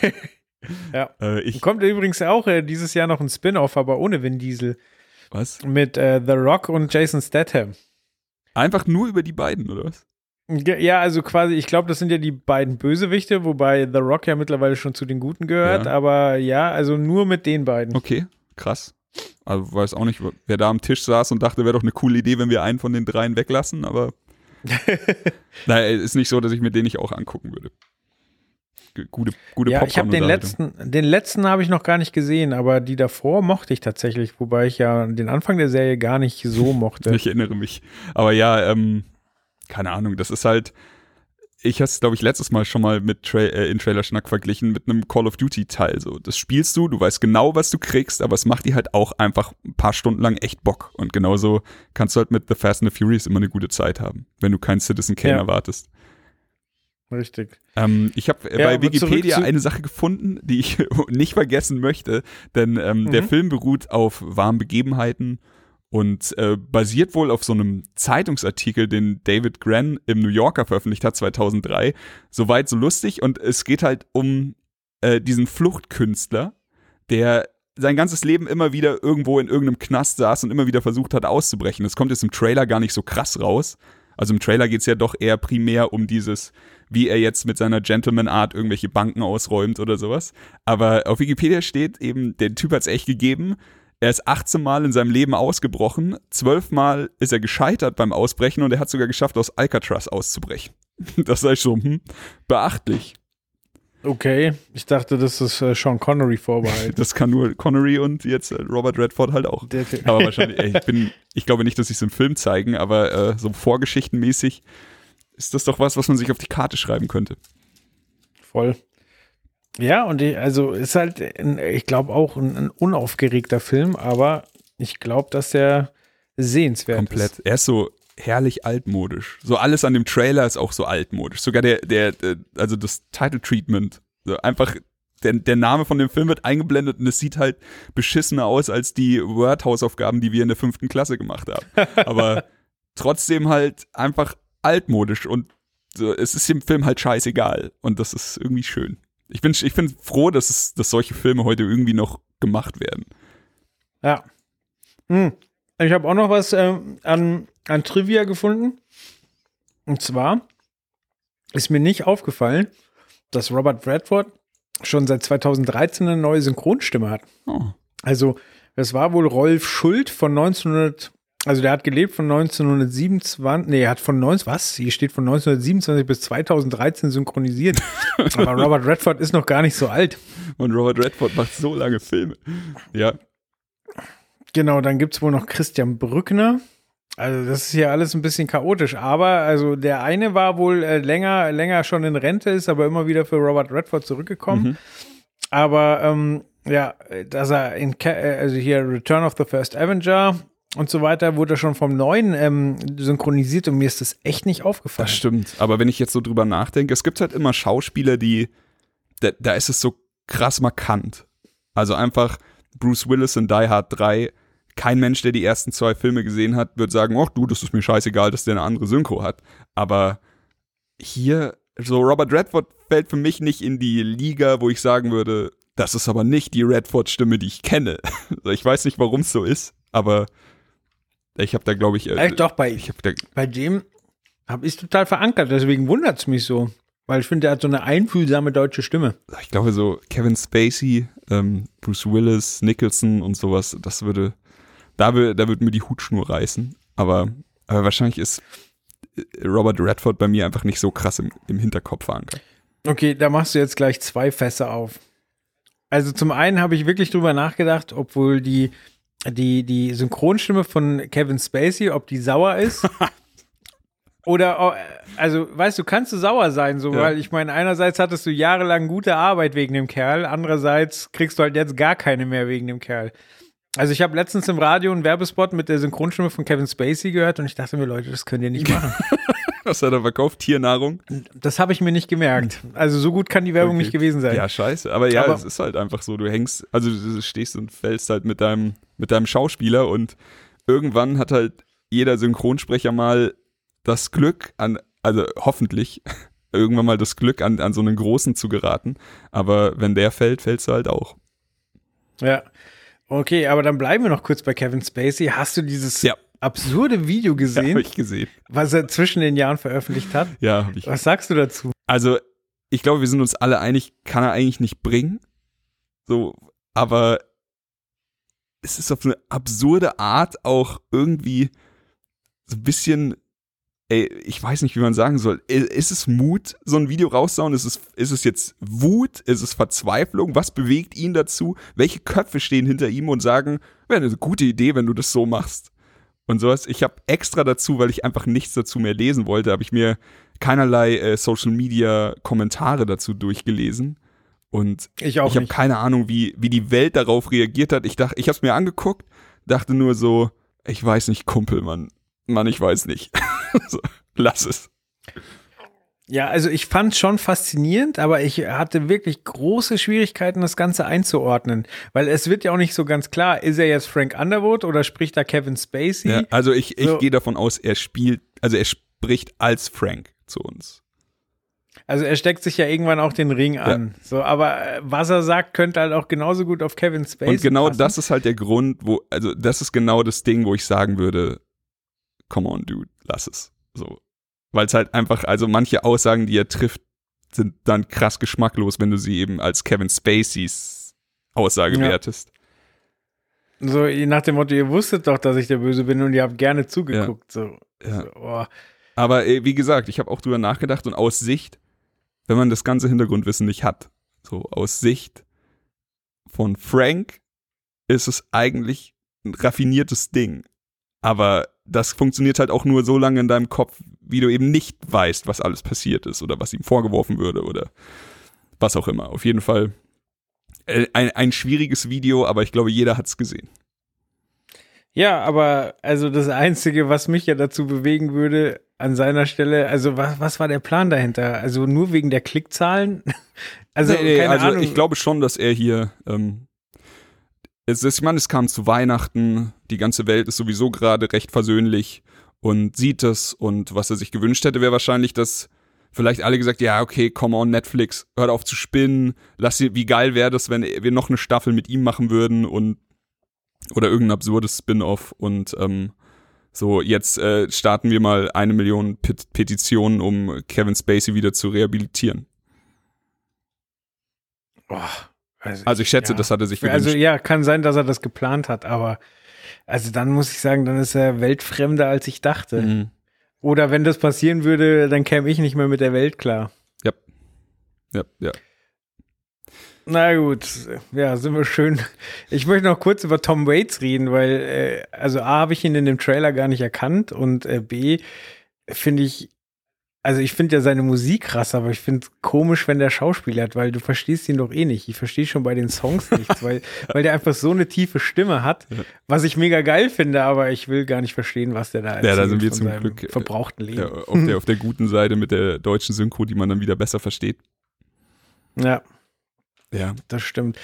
Ja. Äh, ich, Kommt übrigens auch äh, dieses Jahr noch ein Spin-off, aber ohne Vin Diesel. was? Mit äh, The Rock und Jason Statham. Einfach nur über die beiden, oder was? Ja, also quasi, ich glaube, das sind ja die beiden Bösewichte, wobei The Rock ja mittlerweile schon zu den Guten gehört, Ja. aber ja, also nur mit den beiden. Okay, krass. Also weiß auch nicht, wer da am Tisch saß und dachte, wäre doch eine coole Idee, wenn wir einen von den dreien weglassen, aber naja, ist nicht so, dass ich mir den nicht auch angucken würde. Gute, gute ja, ich habe den letzten, den letzten habe ich noch gar nicht gesehen, aber die davor mochte ich tatsächlich, wobei ich ja den Anfang der Serie gar nicht so mochte. Ich erinnere mich. Aber ja, ähm, keine Ahnung, das ist halt, ich habe es, glaube ich, letztes Mal schon mal mit Tra äh, in Trailerschnack verglichen mit einem Call of Duty-Teil. So, das spielst du, du weißt genau, was du kriegst, aber es macht dir halt auch einfach ein paar Stunden lang echt Bock. Und genauso kannst du halt mit The Fast and the Furious immer eine gute Zeit haben, wenn du keinen Citizen Kane Ja. erwartest. Richtig. Ähm, ich habe äh, Ja, bei Wikipedia eine Sache gefunden, die ich nicht vergessen möchte, denn ähm, der Mhm. Film beruht auf wahren Begebenheiten und äh, basiert wohl auf so einem Zeitungsartikel, den David Grann im New Yorker veröffentlicht hat 2003. Soweit so lustig und es geht halt um äh, diesen Fluchtkünstler, der sein ganzes Leben immer wieder irgendwo in irgendeinem Knast saß und immer wieder versucht hat auszubrechen. Das kommt jetzt im Trailer gar nicht so krass raus. Also im Trailer geht es ja doch eher primär um dieses, wie er jetzt mit seiner Gentleman-Art irgendwelche Banken ausräumt oder sowas. Aber auf Wikipedia steht eben, der Typ hat es echt gegeben. Er ist 18 Mal in seinem Leben ausgebrochen, 12 Mal ist er gescheitert beim Ausbrechen und er hat sogar geschafft, aus Alcatraz auszubrechen. Das sei schon hm, beachtlich. Okay, ich dachte, das ist äh, Sean Connery vorbehalten. Das kann nur Connery und jetzt äh, Robert Redford halt auch. Aber wahrscheinlich, ey, ich bin, ich glaube nicht, dass sie es im Film zeigen, aber äh, so vorgeschichtenmäßig ist das doch was, was man sich auf die Karte schreiben könnte. Voll. Ja, und die, also ist halt, ich glaube auch ein, ein unaufgeregter Film, aber ich glaube, dass der sehenswert Komplett. ist. Er ist so, herrlich altmodisch. So alles an dem Trailer ist auch so altmodisch. Sogar der, der, der also das Title Treatment. So einfach, der, der Name von dem Film wird eingeblendet und es sieht halt beschissener aus als die Word-Hausaufgaben, die wir in der fünften Klasse gemacht haben. Aber trotzdem halt einfach altmodisch und so, es ist dem Film halt scheißegal. Und das ist irgendwie schön. Ich bin, ich bin froh, dass, es, dass solche Filme heute irgendwie noch gemacht werden. Ja. Hm. Ich habe auch noch was ähm, an, an Trivia gefunden. Und zwar ist mir nicht aufgefallen, dass Robert Redford schon seit 2013 eine neue Synchronstimme hat. Oh. Also, das war wohl Rolf Schuld von 1900, also der hat gelebt von 1927, nee, er hat von 19, was? Hier steht von 1927 bis 2013 synchronisiert. Aber Robert Redford ist noch gar nicht so alt. Und Robert Redford macht so lange Filme. Ja. Genau, dann gibt es wohl noch Christian Brückner. Also das ist hier alles ein bisschen chaotisch, aber also der eine war wohl äh, länger, länger schon in Rente, ist aber immer wieder für Robert Redford zurückgekommen. Mhm. Aber ähm, ja, dass er in, äh, also hier Return of the First Avenger und so weiter, wurde schon vom neuen ähm, synchronisiert und mir ist das echt nicht aufgefallen. Das stimmt. Aber wenn ich jetzt so drüber nachdenke, es gibt halt immer Schauspieler, die, da, da ist es so krass markant. Also einfach Bruce Willis in Die Hard 3. Kein Mensch, der die ersten zwei Filme gesehen hat, wird sagen, ach du, das ist mir scheißegal, dass der eine andere Synchro hat. Aber hier, so Robert Redford fällt für mich nicht in die Liga, wo ich sagen würde, das ist aber nicht die Redford-Stimme, die ich kenne. Also Ich weiß nicht, warum es so ist, aber ich habe da, glaube ich, äh, Echt doch, bei, ich da, bei dem habe ich total verankert, deswegen wundert es mich so. Weil ich finde, der hat so eine einfühlsame deutsche Stimme. ich glaube so Kevin Spacey, ähm, Bruce Willis, Nicholson und sowas, das würde, da, da würde mir die Hutschnur reißen. Aber, aber wahrscheinlich ist äh, Robert Redford bei mir einfach nicht so krass im, im Hinterkopf verankert. Okay, da machst du jetzt gleich zwei Fässer auf. Also zum einen habe ich wirklich drüber nachgedacht, obwohl die, die, die Synchronstimme von Kevin Spacey, ob die sauer ist. Oder, oh, also, weißt du, kannst du sauer sein, so, Ja. weil ich meine, einerseits hattest du jahrelang gute Arbeit wegen dem Kerl, andererseits kriegst du halt jetzt gar keine mehr wegen dem Kerl. Also ich habe letztens im Radio einen Werbespot mit der Synchronstimme von Kevin Spacey gehört und ich dachte mir, Leute, das könnt ihr nicht machen. Was hat er verkauft? Tiernahrung? Das habe ich mir nicht gemerkt. Also so gut kann die Werbung Okay. nicht gewesen sein. Ja, scheiße. Aber ja, es ist halt einfach so. Du hängst, also du stehst und fällst halt mit deinem, mit deinem Schauspieler und irgendwann hat halt jeder Synchronsprecher mal das Glück an, also hoffentlich, irgendwann mal das Glück an, an so einen Großen zu geraten. Aber wenn der fällt, fällst du halt auch. Ja. Okay, aber dann bleiben wir noch kurz bei Kevin Spacey. Hast du dieses Ja. Absurde Video Ja, gesehen, habe ich gesehen. was er zwischen den Jahren veröffentlicht hat? Ja, habe ich. Was sagst du dazu? Also, ich glaube, wir sind uns alle einig, kann er eigentlich nicht bringen. So, aber es ist auf eine absurde Art auch irgendwie so ein bisschen, ey, ich weiß nicht, wie man sagen soll. Ist es Mut, so ein Video rauszuhauen? Ist es, ist es jetzt Wut? Ist es Verzweiflung? Was bewegt ihn dazu? Welche Köpfe stehen hinter ihm und sagen, wäre eine gute Idee, wenn du das so machst? Und sowas. Ich habe extra dazu, weil ich einfach nichts dazu mehr lesen wollte, habe ich mir keinerlei äh, Social Media Kommentare dazu durchgelesen. Und Ich ich habe keine Ahnung, wie, wie die Welt darauf reagiert hat. Ich dachte, ich habe es mir angeguckt, dachte nur so, ich weiß nicht, Kumpel, Mann. Mann, ich weiß nicht. so, lass es. Ja, also ich fand es schon faszinierend, aber ich hatte wirklich große Schwierigkeiten, das Ganze einzuordnen. Weil es wird ja auch nicht so ganz klar, ist er jetzt Frank Underwood oder spricht da Kevin Spacey? Ja, also ich, ich So. gehe davon aus, er spielt, also er spricht als Frank zu uns. Also er steckt sich ja irgendwann auch den Ring an. So, aber äh, was er sagt, könnte halt auch genauso gut auf Kevin Spacey Und genau passen. das ist halt der Grund, wo, also das ist genau das Ding, wo ich sagen würde, come on, dude, lass es. So. Weil es halt einfach, also manche Aussagen, die er trifft, sind dann krass geschmacklos, wenn du sie eben als Kevin Spaceys Aussage Ja. wertest. So nach dem Motto, ihr wusstet doch, dass ich der Böse bin und ihr habt gerne zugeguckt. So. Ja. So, oh. Aber äh, wie gesagt, ich habe auch drüber nachgedacht und aus Sicht, wenn man das ganze Hintergrundwissen nicht hat, so aus Sicht von Frank ist es eigentlich ein raffiniertes Ding. Aber das funktioniert halt auch nur so lange in deinem Kopf, wie du eben nicht weißt, was alles passiert ist oder was ihm vorgeworfen würde oder was auch immer. Auf jeden Fall äh, ein, ein schwieriges Video, aber ich glaube, jeder hat es gesehen. Ja, aber also das Einzige, was mich ja dazu bewegen würde, an seiner Stelle, also was, was war der Plan dahinter? Also nur wegen der Klickzahlen? Also, nee, nee, also ich glaube schon, dass er hier, ähm, es ist, ich meine, es kam zu Weihnachten, die ganze Welt ist sowieso gerade recht versöhnlich und sieht es. Und was er sich gewünscht hätte, wäre wahrscheinlich, dass vielleicht alle gesagt, ja, okay, come on, Netflix, hört auf zu spinnen, lass sie, wie geil wäre das, wenn wir noch eine Staffel mit ihm machen würden und oder irgendein absurdes Spin-off. Und ähm, so, jetzt äh, starten wir mal eine Million Pet Petitionen, um Kevin Spacey wieder zu rehabilitieren. Oh, also, also, ich schätze, ja. das hat er sich gewünscht. Also ja, kann sein, dass er das geplant hat, aber also dann muss ich sagen, dann ist er weltfremder, als ich dachte. Mhm. Oder wenn das passieren würde, dann käme ich nicht mehr mit der Welt klar. Ja. Ja, ja. Na gut, ja, sind wir schön. Ich möchte noch kurz über Tom Waits reden, weil, äh, also A, habe ich ihn in dem Trailer gar nicht erkannt und äh, B, finde ich, also ich finde ja seine Musik krass, aber ich finde komisch, wenn der Schauspieler hat, weil du verstehst ihn doch eh nicht. Ich verstehe schon bei den Songs nichts, weil, weil der einfach so eine tiefe Stimme hat, was ich mega geil finde, aber ich will gar nicht verstehen, was der da erzählt. Ja, da sind wir zum Glück äh, verbrauchten Leben. Ja, auf, der, auf der guten Seite mit der deutschen Synchro, die man dann wieder besser versteht. Ja. Ja. Das stimmt.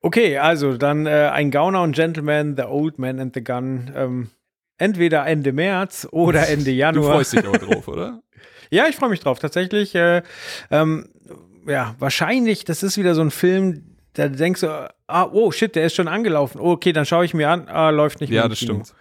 Okay, also dann äh, ein Gauner und Gentleman, The Old Man and the Gun. Ähm, entweder Ende März oder Ende Januar. Du freust dich aber drauf, oder? Ja, ich freue mich drauf. Tatsächlich, äh, ähm, ja, wahrscheinlich, das ist wieder so ein Film, da denkst du, ah, oh shit, der ist schon angelaufen. okay, dann schaue ich mir an, ah, läuft nicht mehr. Ja, das Kino. stimmt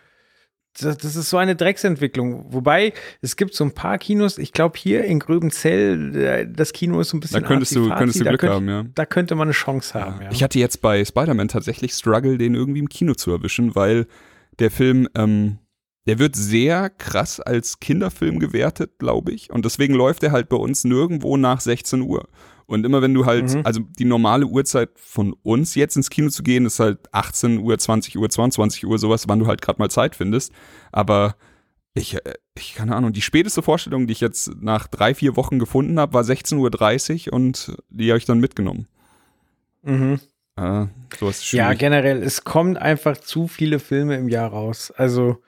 das, das ist so eine Drecksentwicklung. Wobei, es gibt so ein paar Kinos, ich glaube hier in Gröbenzell, äh, das Kino ist so ein bisschen Da könntest du, könntest du Glück könnt, haben, ja. Da könnte man eine Chance haben, ja. Ich hatte jetzt bei Spider-Man tatsächlich Struggle, den irgendwie im Kino zu erwischen, weil der Film, ähm, der wird sehr krass als Kinderfilm gewertet, glaube ich. Und deswegen läuft er halt bei uns nirgendwo nach 16 Uhr. Und immer wenn du halt, mhm. also die normale Uhrzeit von uns jetzt ins Kino zu gehen, ist halt 18 Uhr, 20 Uhr, 22 Uhr, sowas, wann du halt gerade mal Zeit findest. Aber ich, äh, ich, keine Ahnung, die späteste Vorstellung, die ich jetzt nach drei, vier Wochen gefunden habe, war 16.30 Uhr und die habe ich dann mitgenommen. Mhm. Ist Ja, generell, es kommt einfach zu viele Filme im Jahr raus. Also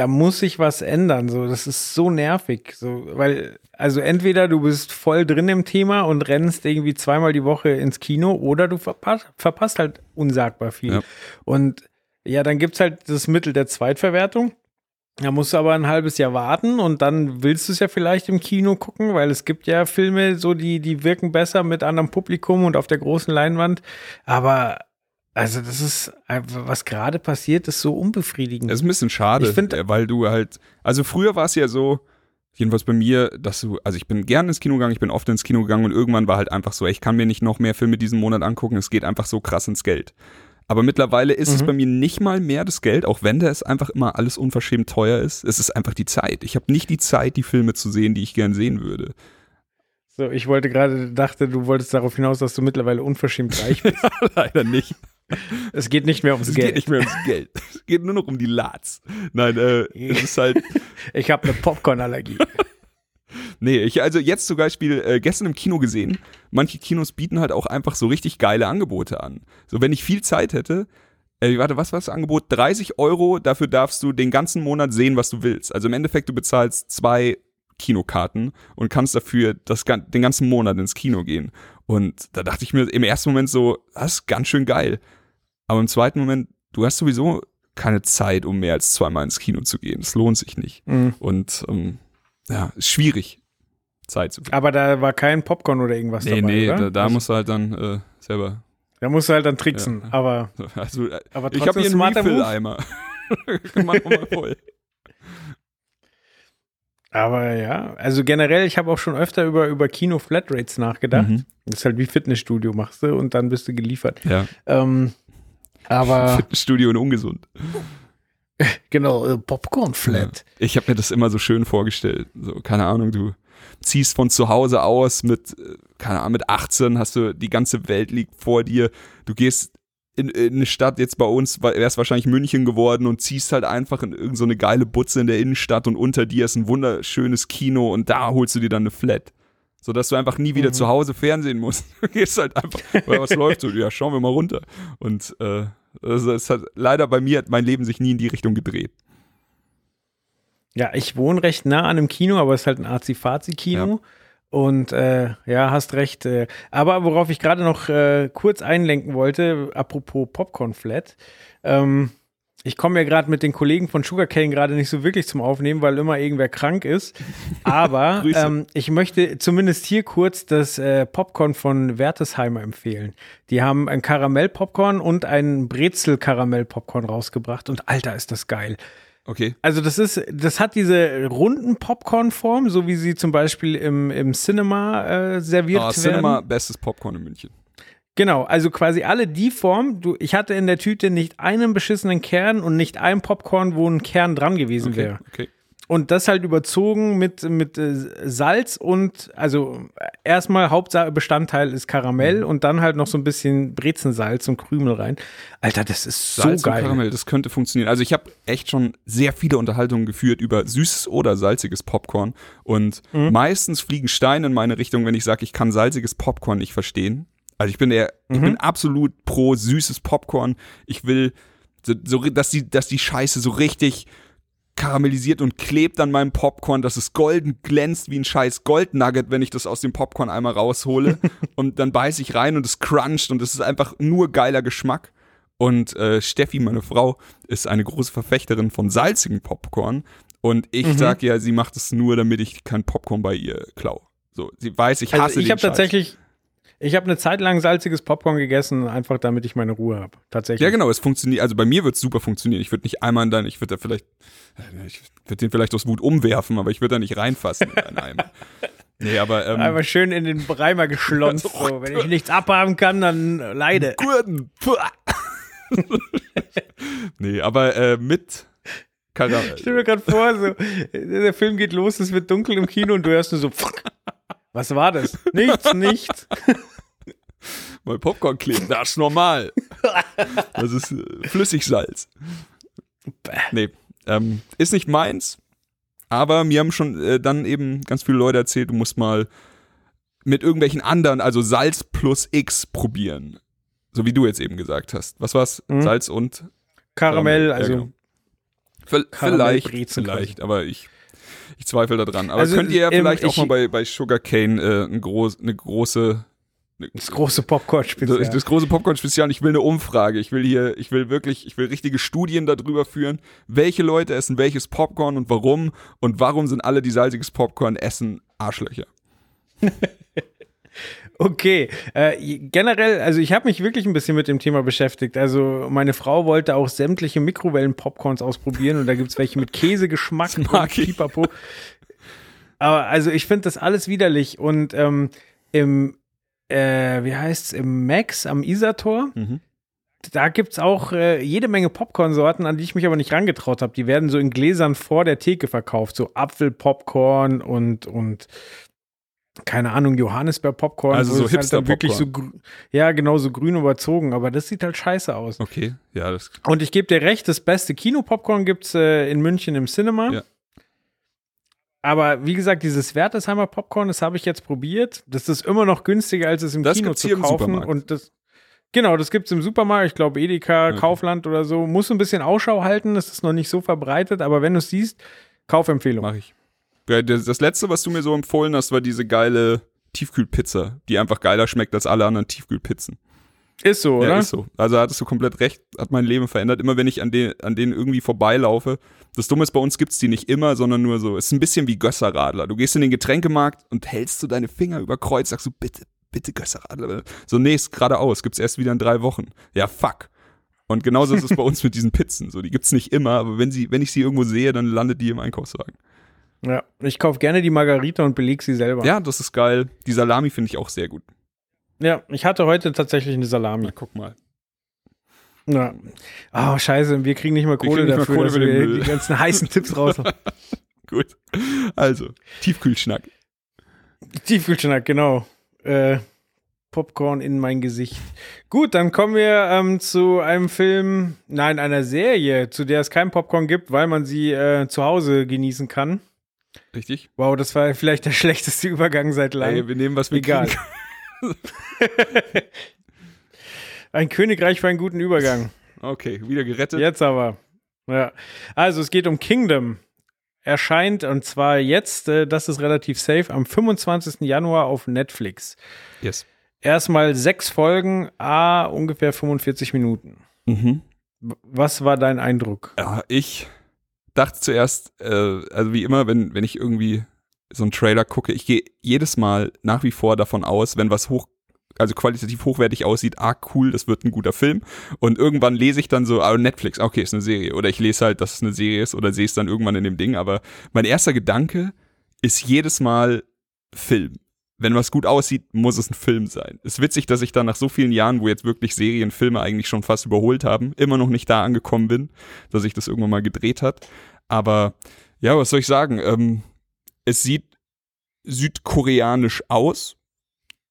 da muss sich was ändern. So, das ist so nervig. So, weil, also entweder du bist voll drin im Thema und rennst irgendwie zweimal die Woche ins Kino oder du verpasst, verpasst halt unsagbar viel. Ja. Und ja, dann gibt es halt das Mittel der Zweitverwertung. Da musst du aber ein halbes Jahr warten und dann willst du es ja vielleicht im Kino gucken, weil es gibt ja Filme, so die, die wirken besser mit anderem Publikum und auf der großen Leinwand. Aber also, das ist, was gerade passiert, ist so unbefriedigend. Das ist ein bisschen schade, ich find, äh, weil du halt, also früher war es ja so, jedenfalls bei mir, dass du, also ich bin gerne ins Kino gegangen, ich bin oft ins Kino gegangen und irgendwann war halt einfach so, ich kann mir nicht noch mehr Filme diesen Monat angucken, es geht einfach so krass ins Geld. Aber mittlerweile ist mhm. es bei mir nicht mal mehr das Geld, auch wenn da es einfach immer alles unverschämt teuer ist. Es ist einfach die Zeit. Ich habe nicht die Zeit, die Filme zu sehen, die ich gern sehen würde. So, ich wollte gerade, dachte, du wolltest darauf hinaus, dass du mittlerweile unverschämt reich bist. Leider nicht. Es geht nicht mehr ums es Geld. Es geht nicht mehr ums Geld. Es geht nur noch um die Lats. Nein, äh, es ist halt. ich habe eine Popcorn-Allergie. nee, ich also jetzt zum Beispiel äh, gestern im Kino gesehen. Manche Kinos bieten halt auch einfach so richtig geile Angebote an. So, wenn ich viel Zeit hätte, äh, warte, was war das Angebot? 30 Euro, dafür darfst du den ganzen Monat sehen, was du willst. Also im Endeffekt, du bezahlst zwei Kinokarten und kannst dafür das, den ganzen Monat ins Kino gehen. Und da dachte ich mir im ersten Moment so, das ist ganz schön geil. Aber im zweiten Moment, du hast sowieso keine Zeit, um mehr als zweimal ins Kino zu gehen. Es lohnt sich nicht. Mhm. Und ähm, ja, ist schwierig, Zeit zu finden. Aber da war kein Popcorn oder irgendwas nee, dabei, Nee, oder? da, da musst du halt dann äh, selber da musst du halt dann tricksen, ja. aber, also, äh, aber ich habe hier einen Refill-Eimer. Mach mal voll. Aber ja, also generell, ich habe auch schon öfter über, über Kino-Flatrates nachgedacht. Mhm. Das ist halt wie Fitnessstudio machst du und dann bist du geliefert. Ja. Ähm, aber. Fitnessstudio und ungesund. genau, äh, Popcorn-Flat. Ja. Ich habe mir das immer so schön vorgestellt. So, keine Ahnung, du ziehst von zu Hause aus mit, äh, keine Ahnung, mit 18 hast du, die ganze Welt liegt vor dir. Du gehst in, in eine Stadt, jetzt bei uns wäre es wahrscheinlich München geworden und ziehst halt einfach in irgendeine so geile Butze in der Innenstadt und unter dir ist ein wunderschönes Kino und da holst du dir dann eine Flat. So dass du einfach nie wieder mhm. zu Hause Fernsehen musst. Du gehst halt einfach, weil was läuft so? Ja, schauen wir mal runter. Und äh, Also es hat leider bei mir hat mein Leben sich nie in die Richtung gedreht. Ja, ich wohne recht nah an einem Kino, aber es ist halt ein Azi-Fazi-Kino. Ja. Und äh, ja, hast recht. Äh, aber worauf ich gerade noch äh, kurz einlenken wollte, apropos Popcorn Flat, ähm, ich komme ja gerade mit den Kollegen von Sugarcane gerade nicht so wirklich zum Aufnehmen, weil immer irgendwer krank ist. Aber ähm, ich möchte zumindest hier kurz das äh, Popcorn von Wertesheimer empfehlen. Die haben ein Karamell-Popcorn und ein Brezel-Karamell-Popcorn rausgebracht. Und Alter, ist das geil. Okay. Also das ist, das hat diese runden Popcorn-Form, so wie sie zum Beispiel im, im Cinema äh, serviert Ah, werden. Cinema, bestes Popcorn in München. Genau, also quasi alle die Form. Du, ich hatte in der Tüte nicht einen beschissenen Kern und nicht ein Popcorn, wo ein Kern dran gewesen Okay. wäre. okay. Und das halt überzogen mit, mit äh, Salz und, also erstmal Hauptbestandteil ist Karamell und dann halt noch so ein bisschen Brezensalz und Krümel rein. Alter, das ist so Salz und geil. Karamell, das könnte funktionieren. Also ich habe echt schon sehr viele Unterhaltungen geführt über süßes oder salziges Popcorn und Mhm. meistens fliegen Steine in meine Richtung, wenn ich sage, ich kann salziges Popcorn nicht verstehen. Also ich bin der, ich Mhm. bin absolut pro süßes Popcorn. Ich will, so, so, dass die, dass die Scheiße so richtig karamellisiert und klebt an meinem Popcorn, dass es golden glänzt wie ein scheiß Goldnugget, wenn ich das aus dem Popcorn einmal raushole. und dann beiß ich rein und es cruncht und es ist einfach nur geiler Geschmack. Und äh, Steffi, meine Frau, ist eine große Verfechterin von salzigem Popcorn. Und ich Mhm. sag ja, sie macht es nur, damit ich kein Popcorn bei ihr klau. So, sie weiß, ich hasse Also ich den habe Scheiß. tatsächlich, ich habe eine Zeit lang salziges Popcorn gegessen, einfach damit ich meine Ruhe habe. Tatsächlich. Ja, genau, es funktioniert, also bei mir wird es super funktionieren. Ich würde nicht einmal in dein, ich würde da vielleicht, ich würde den vielleicht aus Wut umwerfen, aber ich würde da nicht reinfassen in einen. Nee, aber ähm, Einmal schön in den Reimer geschlonzt. so. Wenn ich nichts abhaben kann, dann leide. Gurten. Puah. nee, aber äh, mit Karamell. Ich stell mir gerade vor, so, der Film geht los, es wird dunkel im Kino und du hörst nur so, was war das? Nichts, nichts. Weil Popcorn klebt, das ist normal. Das ist äh, Flüssigsalz. Nee, ähm, ist nicht meins, aber mir haben schon äh, dann eben ganz viele Leute erzählt, du musst mal mit irgendwelchen anderen, also Salz plus X probieren. So wie du jetzt eben gesagt hast. Was war's? Mhm. Salz und Karamell, Ja, also genau. V vielleicht, vielleicht, aber ich, ich zweifle daran. Aber Also, könnt ihr ja ähm, vielleicht auch mal bei, bei Sugarcane äh, ein groß, eine große das große Popcorn-Spezial. das, das große Popcorn-Spezial. Ich will eine Umfrage. Ich will hier, ich will wirklich, ich will richtige Studien darüber führen, welche Leute essen welches Popcorn und warum und warum sind alle, die salziges Popcorn essen, Arschlöcher. Okay, äh, generell, also ich habe mich wirklich ein bisschen mit dem Thema beschäftigt. Also meine Frau wollte auch sämtliche Mikrowellen-Popcorns ausprobieren und da gibt's welche mit Käsegeschmack und. Pipapo. Aber also ich finde das alles widerlich und ähm, im, äh, wie heißt's, im Max am Isator, Mhm. da gibt's auch äh, jede Menge Popcorn-Sorten, an die ich mich aber nicht rangetraut habe. Die werden so in Gläsern vor der Theke verkauft, so Apfelpopcorn und und keine Ahnung, Johannisbeer-Popcorn. Also so es halt so Ja, genau, so grün überzogen, aber das sieht halt scheiße aus. Okay, ja, das Und ich gebe dir recht, das beste Kino-Popcorn gibt's äh, in München im Cinema. Ja. Aber wie gesagt, dieses Wertesheimer Popcorn, das habe ich jetzt probiert. Das ist immer noch günstiger, als es im Das Kino zu kaufen. Und das, genau, das gibt's im Supermarkt. Ich glaube, Edeka, Okay. Kaufland oder so. Muss ein bisschen Ausschau halten. Das ist noch nicht so verbreitet. Aber wenn du es siehst, Kaufempfehlung. mache ich. Das, letzte, was du mir so empfohlen hast, war diese geile Tiefkühlpizza, die einfach geiler schmeckt als alle anderen Tiefkühlpizzen. Ist so, oder? Ja, ist so. Also hattest du komplett recht, hat mein Leben verändert. Immer wenn ich an, den, an denen irgendwie vorbeilaufe. Das Dumme ist, bei uns gibt's die nicht immer, sondern nur so. Es ist ein bisschen wie Gösserradler. Du gehst in den Getränkemarkt und hältst so deine Finger über Kreuz, sagst du, bitte, bitte Gösserradler. So, nee, ist geradeaus, gibt's erst wieder in drei Wochen. Ja, fuck. Und genauso ist es bei uns mit diesen Pizzen. So, die gibt's nicht immer, aber wenn, sie, wenn ich sie irgendwo sehe, dann landet die im Einkaufswagen. Ja. Ich kaufe gerne die Margarita und beleg sie selber. Ja, das ist geil. Die Salami finde ich auch sehr gut. ja, ich hatte heute tatsächlich eine Salami. Na, guck mal. Ja. Oh, scheiße, wir kriegen nicht mal Kohle nicht mal dafür, Kohle dass wir Müll. die ganzen heißen Tipps raus. Gut. Also, Tiefkühlschnack. Tiefkühlschnack, genau. Äh, Popcorn in mein Gesicht. Gut, dann kommen wir ähm, zu einem Film, nein, einer Serie, zu der es kein Popcorn gibt, weil man sie äh, zu Hause genießen kann. Richtig? Wow, das war vielleicht der schlechteste Übergang seit langem. wir nehmen, was wir Egal. Ein Königreich für einen guten Übergang. Okay, wieder gerettet. Jetzt aber. Ja. Also es geht um Kingdom. Erscheint und zwar jetzt, äh, das ist relativ safe, am 25. Januar auf Netflix. Yes. Erstmal sechs Folgen, a ungefähr 45 Minuten. Mhm. Was war dein Eindruck? Ja, ich dachte zuerst, äh, also wie immer, wenn, wenn ich irgendwie so einen Trailer gucke, ich gehe jedes Mal nach wie vor davon aus, wenn was hoch, also qualitativ hochwertig aussieht, ah cool, das wird ein guter Film. Und irgendwann lese ich dann so, ah, Netflix, ah, okay, ist eine Serie. Oder ich lese halt, dass es eine Serie ist oder sehe es dann irgendwann in dem Ding. Aber mein erster Gedanke ist jedes Mal Film. Wenn was gut aussieht, muss es ein Film sein. Ist witzig, dass ich dann nach so vielen Jahren, wo jetzt wirklich Serien, Filme eigentlich schon fast überholt haben, immer noch nicht da angekommen bin, dass ich das irgendwann mal gedreht hat. Aber ja, was soll ich sagen? Ähm, es sieht südkoreanisch aus,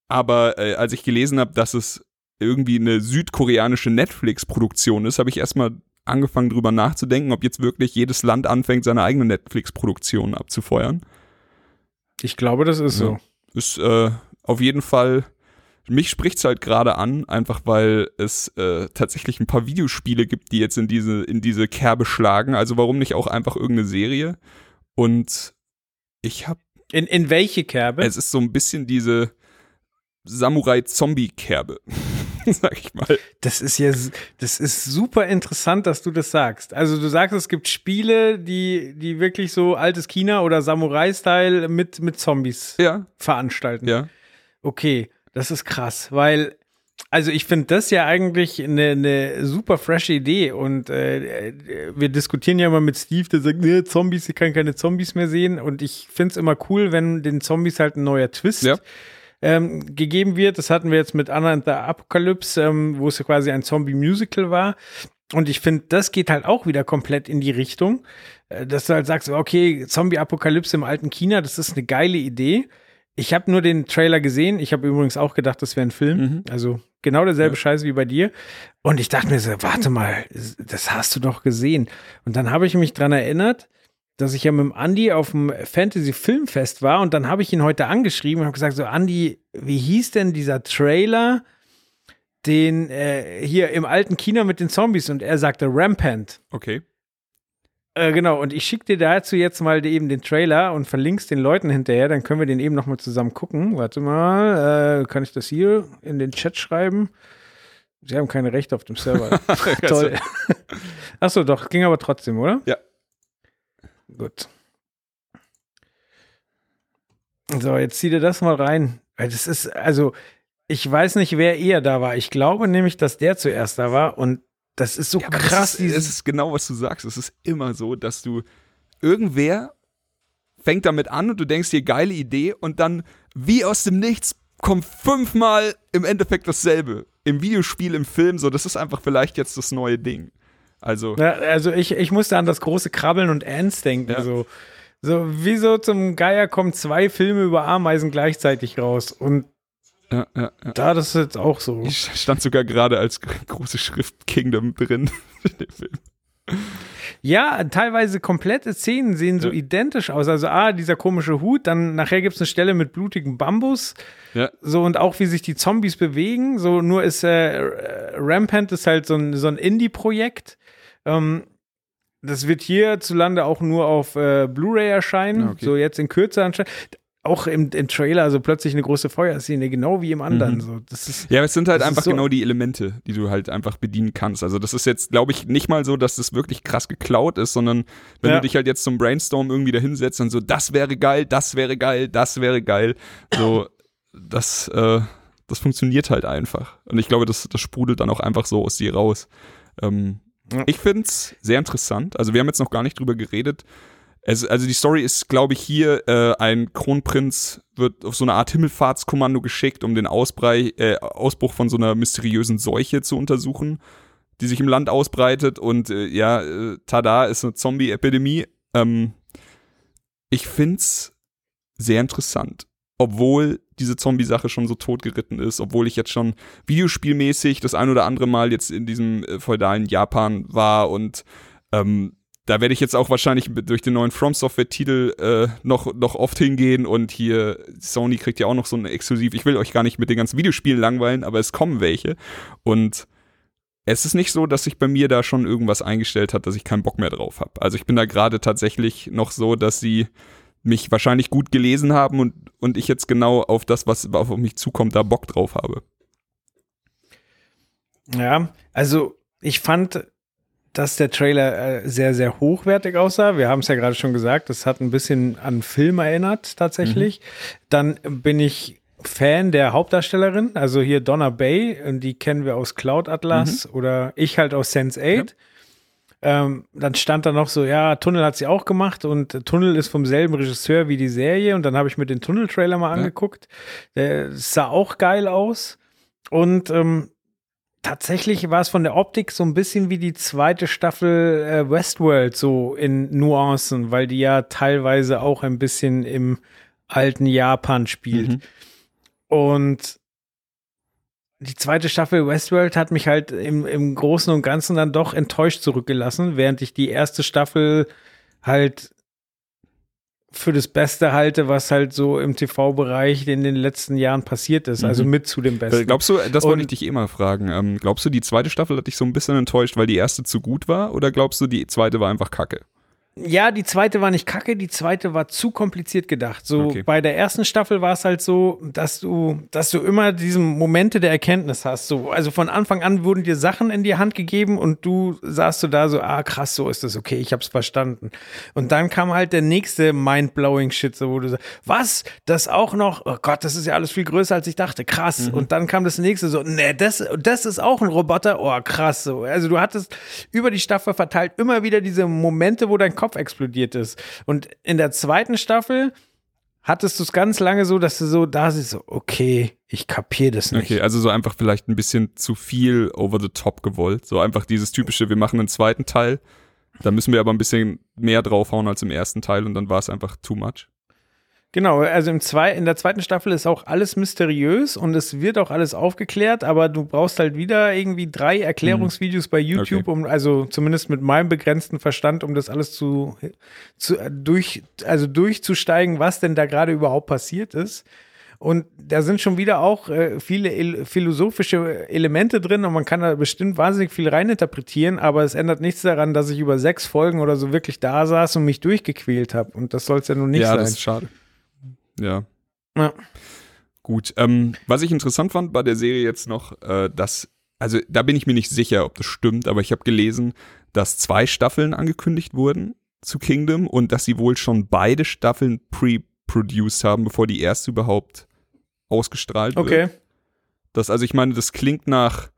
aber äh, als ich gelesen habe, dass es irgendwie eine südkoreanische Netflix-Produktion ist, habe ich erstmal angefangen drüber nachzudenken, ob jetzt wirklich jedes Land anfängt, seine eigene Netflix-Produktion abzufeuern. Ich glaube, das ist so. Ist äh, auf jeden Fall, mich spricht's halt gerade an, einfach weil es äh, tatsächlich ein paar Videospiele gibt, die jetzt in diese, in diese Kerbe schlagen. Also warum nicht auch einfach irgendeine Serie? Und ich habe In, in welche Kerbe? es ist so ein bisschen diese Samurai-Zombie-Kerbe, sag ich mal. Das ist ja, das ist super interessant, dass du das sagst. Also du sagst, es gibt Spiele, die, die wirklich so altes China oder Samurai-Style mit, mit Zombies Ja, veranstalten. ja. Okay, das ist krass, weil, also ich finde das ja eigentlich eine, eine super frische Idee und äh, wir diskutieren ja immer mit Steve, der sagt, nee, Zombies, ich kann keine Zombies mehr sehen und ich finde es immer cool, wenn den Zombies halt ein neuer Twist Ja. Ähm, gegeben wird. Das hatten wir jetzt mit Anna and the Apocalypse, ähm, wo es ja quasi ein Zombie-Musical war. Und ich finde, das geht halt auch wieder komplett in die Richtung, äh, dass du halt sagst, okay, Zombie-Apokalypse im alten China, das ist eine geile Idee. Ich habe nur den Trailer gesehen. Ich habe übrigens auch gedacht, das wäre ein Film. Mhm. Also genau derselbe Ja. Scheiß wie bei dir. Und ich dachte mir so, warte mal, das hast du doch gesehen. Und dann habe ich mich dran erinnert, dass ich ja mit dem Andi auf dem Fantasy Filmfest war und dann habe ich ihn heute angeschrieben und habe gesagt, so Andi, wie hieß denn dieser Trailer, den äh, hier im alten China mit den Zombies und er sagte Rampant. Okay. Äh, genau, und ich schicke dir dazu jetzt mal eben den Trailer und verlink's den Leuten hinterher, dann können wir den eben nochmal zusammen gucken. Warte mal, äh, kann ich das hier in den Chat schreiben? Sie haben keine Rechte auf dem Server. Toll. Achso, doch, ging aber trotzdem, oder? Ja. Gut. So, jetzt zieh dir das mal rein. Weil Das ist, also, ich weiß nicht, wer eher da war. Ich glaube nämlich, dass der zuerst da war und das ist so Ja, krass, das ist, es ist genau, was du sagst. Es ist immer so, dass du irgendwer fängt damit an und du denkst dir, geile Idee und dann wie aus dem Nichts kommt fünfmal im Endeffekt dasselbe. Im Videospiel, im Film, so, das ist einfach vielleicht jetzt das neue Ding. Also, Ja, also ich, ich musste an das große Krabbeln und Ants denken. Ja. So. so, wieso zum Geier kommen zwei Filme über Ameisen gleichzeitig raus? Und ja, ja, ja. da das ist jetzt auch so. Ich stand sogar gerade als gr- große Schrift Kingdom drin in dem Film. Ja, teilweise komplette Szenen sehen so identisch aus. Also, ah, dieser komische Hut, dann nachher gibt es eine Stelle mit blutigem Bambus. Ja. So, und auch wie sich die Zombies bewegen. So, nur ist äh, Rampant ist halt so ein, so ein Indie-Projekt. Ähm, das wird hierzulande auch nur auf äh, Blu-ray erscheinen. Ah, okay. So jetzt in Kürze anscheinend. Auch im, im Trailer, also plötzlich eine große Feuerszene, genau wie im anderen. Mhm. So, das ist, Ja, es sind halt einfach so- genau die Elemente, die du halt einfach bedienen kannst. Also das ist jetzt, glaube ich, nicht mal so, dass das wirklich krass geklaut ist, sondern wenn Ja. du dich halt jetzt zum Brainstorm irgendwie da hinsetzt und so, das wäre geil, das wäre geil, das wäre geil, so, das, äh, das funktioniert halt einfach. Und ich glaube, das, das sprudelt dann auch einfach so aus dir raus. Ähm. Ich finde es sehr interessant. Also wir haben jetzt noch gar nicht drüber geredet. Es, also die Story ist, glaube ich, hier äh, ein Kronprinz wird auf so eine Art Himmelfahrtskommando geschickt, um den Ausbrei, äh, Ausbruch von so einer mysteriösen Seuche zu untersuchen, die sich im Land ausbreitet. Und äh, ja, äh, tada, ist eine Zombie-Epidemie. Ähm, ich find's sehr interessant. Obwohl diese Zombie-Sache schon so totgeritten ist, obwohl ich jetzt schon videospielmäßig das ein oder andere Mal jetzt in diesem äh, feudalen Japan war und ähm, da werde ich jetzt auch wahrscheinlich durch den neuen From Software-Titel äh, noch, noch oft hingehen und hier Sony kriegt ja auch noch so ein Exklusiv. Ich will euch gar nicht mit den ganzen Videospielen langweilen, aber es kommen welche. Und es ist nicht so, dass sich bei mir da schon irgendwas eingestellt hat, dass ich keinen Bock mehr drauf habe. Also ich bin da gerade tatsächlich noch so, dass sie mich wahrscheinlich gut gelesen haben und, und ich jetzt genau auf das, was auf mich zukommt, da Bock drauf habe. Ja, also ich fand, dass der Trailer äh, sehr, sehr hochwertig aussah. Wir haben es ja gerade schon gesagt, das hat ein bisschen an Film erinnert tatsächlich. Mhm. Dann bin ich Fan der Hauptdarstellerin, also hier Donna Bay, die kennen wir aus Cloud Atlas mhm. oder ich halt aus Sense 8. Ja. Ähm, dann stand da noch so, ja, Tunnel hat sie auch gemacht und Tunnel ist vom selben Regisseur wie die Serie und dann habe ich mir den Tunnel-Trailer mal ja. angeguckt. Der sah auch geil aus und ähm, tatsächlich war es von der Optik so ein bisschen wie die zweite Staffel äh, Westworld, so in Nuancen, weil die ja teilweise auch ein bisschen im alten Japan spielt. Mhm. Und die zweite Staffel Westworld hat mich halt im, im Großen und Ganzen dann doch enttäuscht zurückgelassen, während ich die erste Staffel halt für das Beste halte, was halt so im TV-Bereich in den letzten Jahren passiert ist. Also mhm. mit zu dem Besten. Glaubst du, das wollte ich dich eh mal fragen, ähm, glaubst du, die zweite Staffel hat dich so ein bisschen enttäuscht, weil die erste zu gut war? Oder glaubst du, die zweite war einfach kacke? Ja, die zweite war nicht kacke, die zweite war zu kompliziert gedacht. So okay. bei der ersten Staffel war es halt so, dass du, dass du immer diese Momente der Erkenntnis hast. So, also von Anfang an wurden dir Sachen in die Hand gegeben und du saßt du da so, ah krass, so ist das okay, ich hab's verstanden. Und dann kam halt der nächste mindblowing Shit, so wo du sagst, was, das auch noch? Oh Gott, das ist ja alles viel größer als ich dachte, krass. Mhm. Und dann kam das nächste so, ne, das, das ist auch ein Roboter, oh krass. So, also du hattest über die Staffel verteilt immer wieder diese Momente, wo dein Kopf explodiert ist. Und in der zweiten Staffel hattest du es ganz lange so, dass du so da siehst, so, okay, ich kapiere das nicht. Okay, also so einfach vielleicht ein bisschen zu viel over the top gewollt. So einfach dieses typische, wir machen einen zweiten Teil, da müssen wir aber ein bisschen mehr draufhauen als im ersten Teil und dann war es einfach too much. Genau, also im zwei, in der zweiten Staffel ist auch alles mysteriös und es wird auch alles aufgeklärt, aber du brauchst halt wieder irgendwie drei Erklärungsvideos mhm. bei YouTube, okay. um, also zumindest mit meinem begrenzten Verstand, um das alles zu, zu durch, also durchzusteigen, was denn da gerade überhaupt passiert ist. Und da sind schon wieder auch äh, viele philosophische Elemente drin und man kann da bestimmt wahnsinnig viel reininterpretieren, aber es ändert nichts daran, dass ich über sechs Folgen oder so wirklich da saß und mich durchgequält habe. Und das soll es ja nun nicht ja, sein. Ja, das ist schade. Ja. ja. Gut. Ähm, was ich interessant fand bei der Serie jetzt noch, äh, dass, also da bin ich mir nicht sicher, ob das stimmt, aber ich habe gelesen, dass zwei Staffeln angekündigt wurden zu Kingdom und dass sie wohl schon beide Staffeln pre-produced haben, bevor die erste überhaupt ausgestrahlt wird. Okay. Das, also ich meine, das klingt nach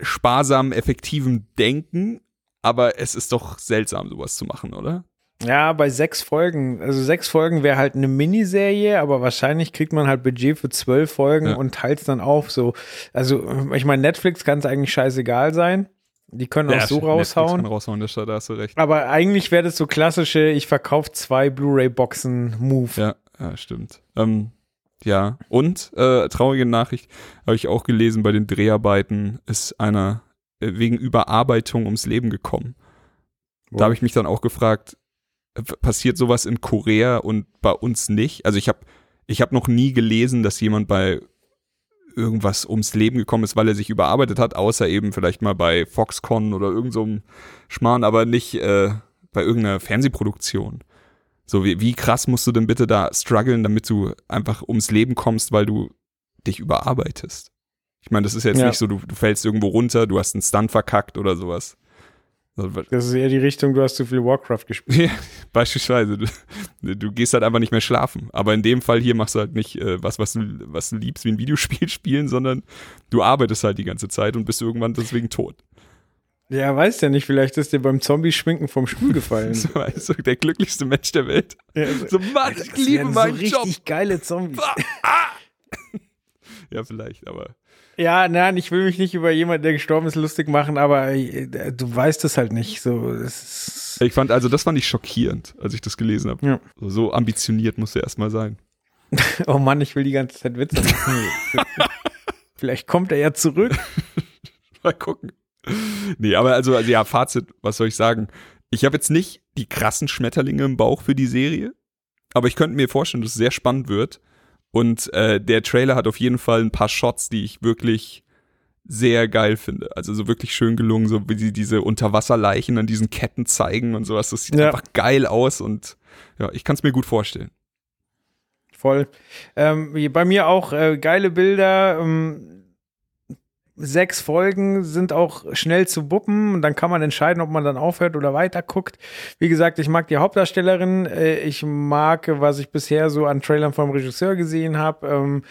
sparsamem, effektivem Denken, aber es ist doch seltsam, sowas zu machen, oder? Ja, bei sechs Folgen. Also sechs Folgen wäre halt eine Miniserie, aber wahrscheinlich kriegt man halt Budget für zwölf Folgen ja. und teilt es dann auf. So, also ich meine, Netflix kann es eigentlich scheißegal sein. Die können ja, auch so raushauen. Kann raushauen, da hast du recht. Aber eigentlich wäre das so klassische, ich verkaufe zwei Blu-ray-Boxen-Move. Ja, ja, stimmt. Ähm, ja, und äh, traurige Nachricht habe ich auch gelesen, bei den Dreharbeiten ist einer äh, wegen Überarbeitung ums Leben gekommen. Wow. Da habe ich mich dann auch gefragt, passiert sowas in Korea und bei uns nicht. Also ich habe ich hab noch nie gelesen, dass jemand bei irgendwas ums Leben gekommen ist, weil er sich überarbeitet hat, außer eben vielleicht mal bei Foxconn oder irgendeinem so Schmarrn, aber nicht äh, bei irgendeiner Fernsehproduktion. So, wie, wie krass musst du denn bitte da strugglen, damit du einfach ums Leben kommst, weil du dich überarbeitest? Ich meine, das ist jetzt ja. nicht so, du, du fällst irgendwo runter, du hast einen Stunt verkackt oder sowas. Das ist eher die Richtung, du hast zu viel Warcraft gespielt. Ja, beispielsweise. Du, du, gehst halt einfach nicht mehr schlafen. Aber in dem Fall hier machst du halt nicht äh, was, was du, was du liebst, wie ein Videospiel spielen, sondern du arbeitest halt die ganze Zeit und bist irgendwann deswegen tot. Ja, weißt ja nicht, vielleicht ist dir beim Zombie-Schminken vom Stuhl gefallen. so, also der glücklichste Mensch der Welt. Ja, so, Mann, ich liebe meinen so Job. richtig geile Zombies. Ah! ja, vielleicht, aber ja, nein, ich will mich nicht über jemanden, der gestorben ist, lustig machen, aber äh, du weißt es halt nicht. So, ich fand, also das fand ich schockierend, als ich das gelesen habe. Ja. So, so ambitioniert muss er erstmal sein. oh Mann, ich will die ganze Zeit Witze machen. Vielleicht kommt er ja zurück. Mal gucken. Nee, aber also, also ja, Fazit, was soll ich sagen? Ich habe jetzt nicht die krassen Schmetterlinge im Bauch für die Serie, aber ich könnte mir vorstellen, dass es sehr spannend wird. Und äh, der Trailer hat auf jeden Fall ein paar Shots, die ich wirklich, sehr geil finde. Also so wirklich schön gelungen, so wie sie diese Unterwasserleichen an diesen Ketten zeigen und sowas. Das sieht Ja. einfach geil aus und ja, ich kann es mir gut vorstellen. Voll. Ähm, wie bei mir auch äh, geile Bilder. Ähm, sechs Folgen sind auch schnell zu buppen und dann kann man entscheiden, ob man dann aufhört oder weiter guckt. Wie gesagt, ich mag die Hauptdarstellerin. Äh, ich mag, was ich bisher so an Trailern vom Regisseur gesehen habe. Ähm,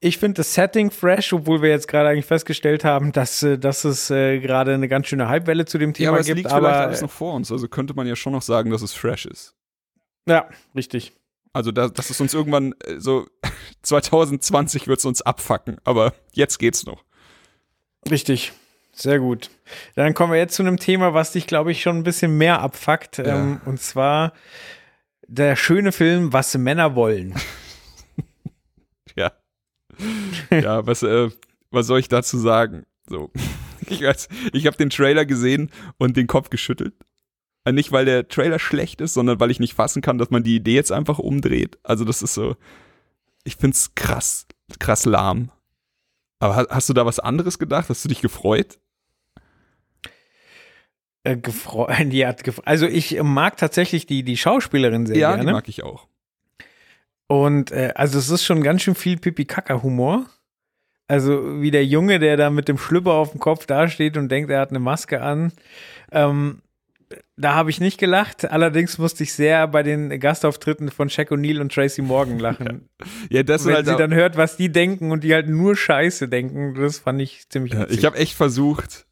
ich finde das Setting fresh, obwohl wir jetzt gerade eigentlich festgestellt haben, dass, äh, dass es äh, gerade eine ganz schöne Hypewelle zu dem Ja, Thema aber es gibt. liegt vielleicht aber alles noch vor uns. Also könnte man ja schon noch sagen, dass es fresh ist. ja, richtig. Also da, dass es uns irgendwann so 2020 wird es uns abfacken, aber jetzt geht's noch. Richtig. Sehr gut. Dann kommen wir jetzt zu einem Thema, was dich, glaube ich, schon ein bisschen mehr abfuckt. Ja. Ähm, und zwar der schöne Film, was Männer wollen. Ja. ja, was, äh, was soll ich dazu sagen? So. Ich weiß, ich habe den Trailer gesehen und den Kopf geschüttelt. Äh, Nicht, weil der Trailer schlecht ist, sondern weil ich nicht fassen kann, dass man die Idee jetzt einfach umdreht. Also, das ist so. Ich find's krass, krass lahm. Aber ha- hast du da was anderes gedacht? Hast du dich gefreut? Äh, gefreut, die hat gef also ich mag tatsächlich die, die Schauspielerin sehr ja, die gerne. mag ich auch. Und äh, also es ist schon ganz schön viel Pipi-Kaka-Humor. Also wie der Junge, der da mit dem Schlüpper auf dem Kopf dasteht und denkt, er hat eine Maske an. Ähm, da habe ich nicht gelacht. Allerdings musste ich sehr bei den Gastauftritten von Shaq O'Neal und Tracy Morgan lachen. Ja, das Wenn halt sie dann hört, was die denken und die halt nur Scheiße denken, das fand ich ziemlich Ja, ich habe echt versucht,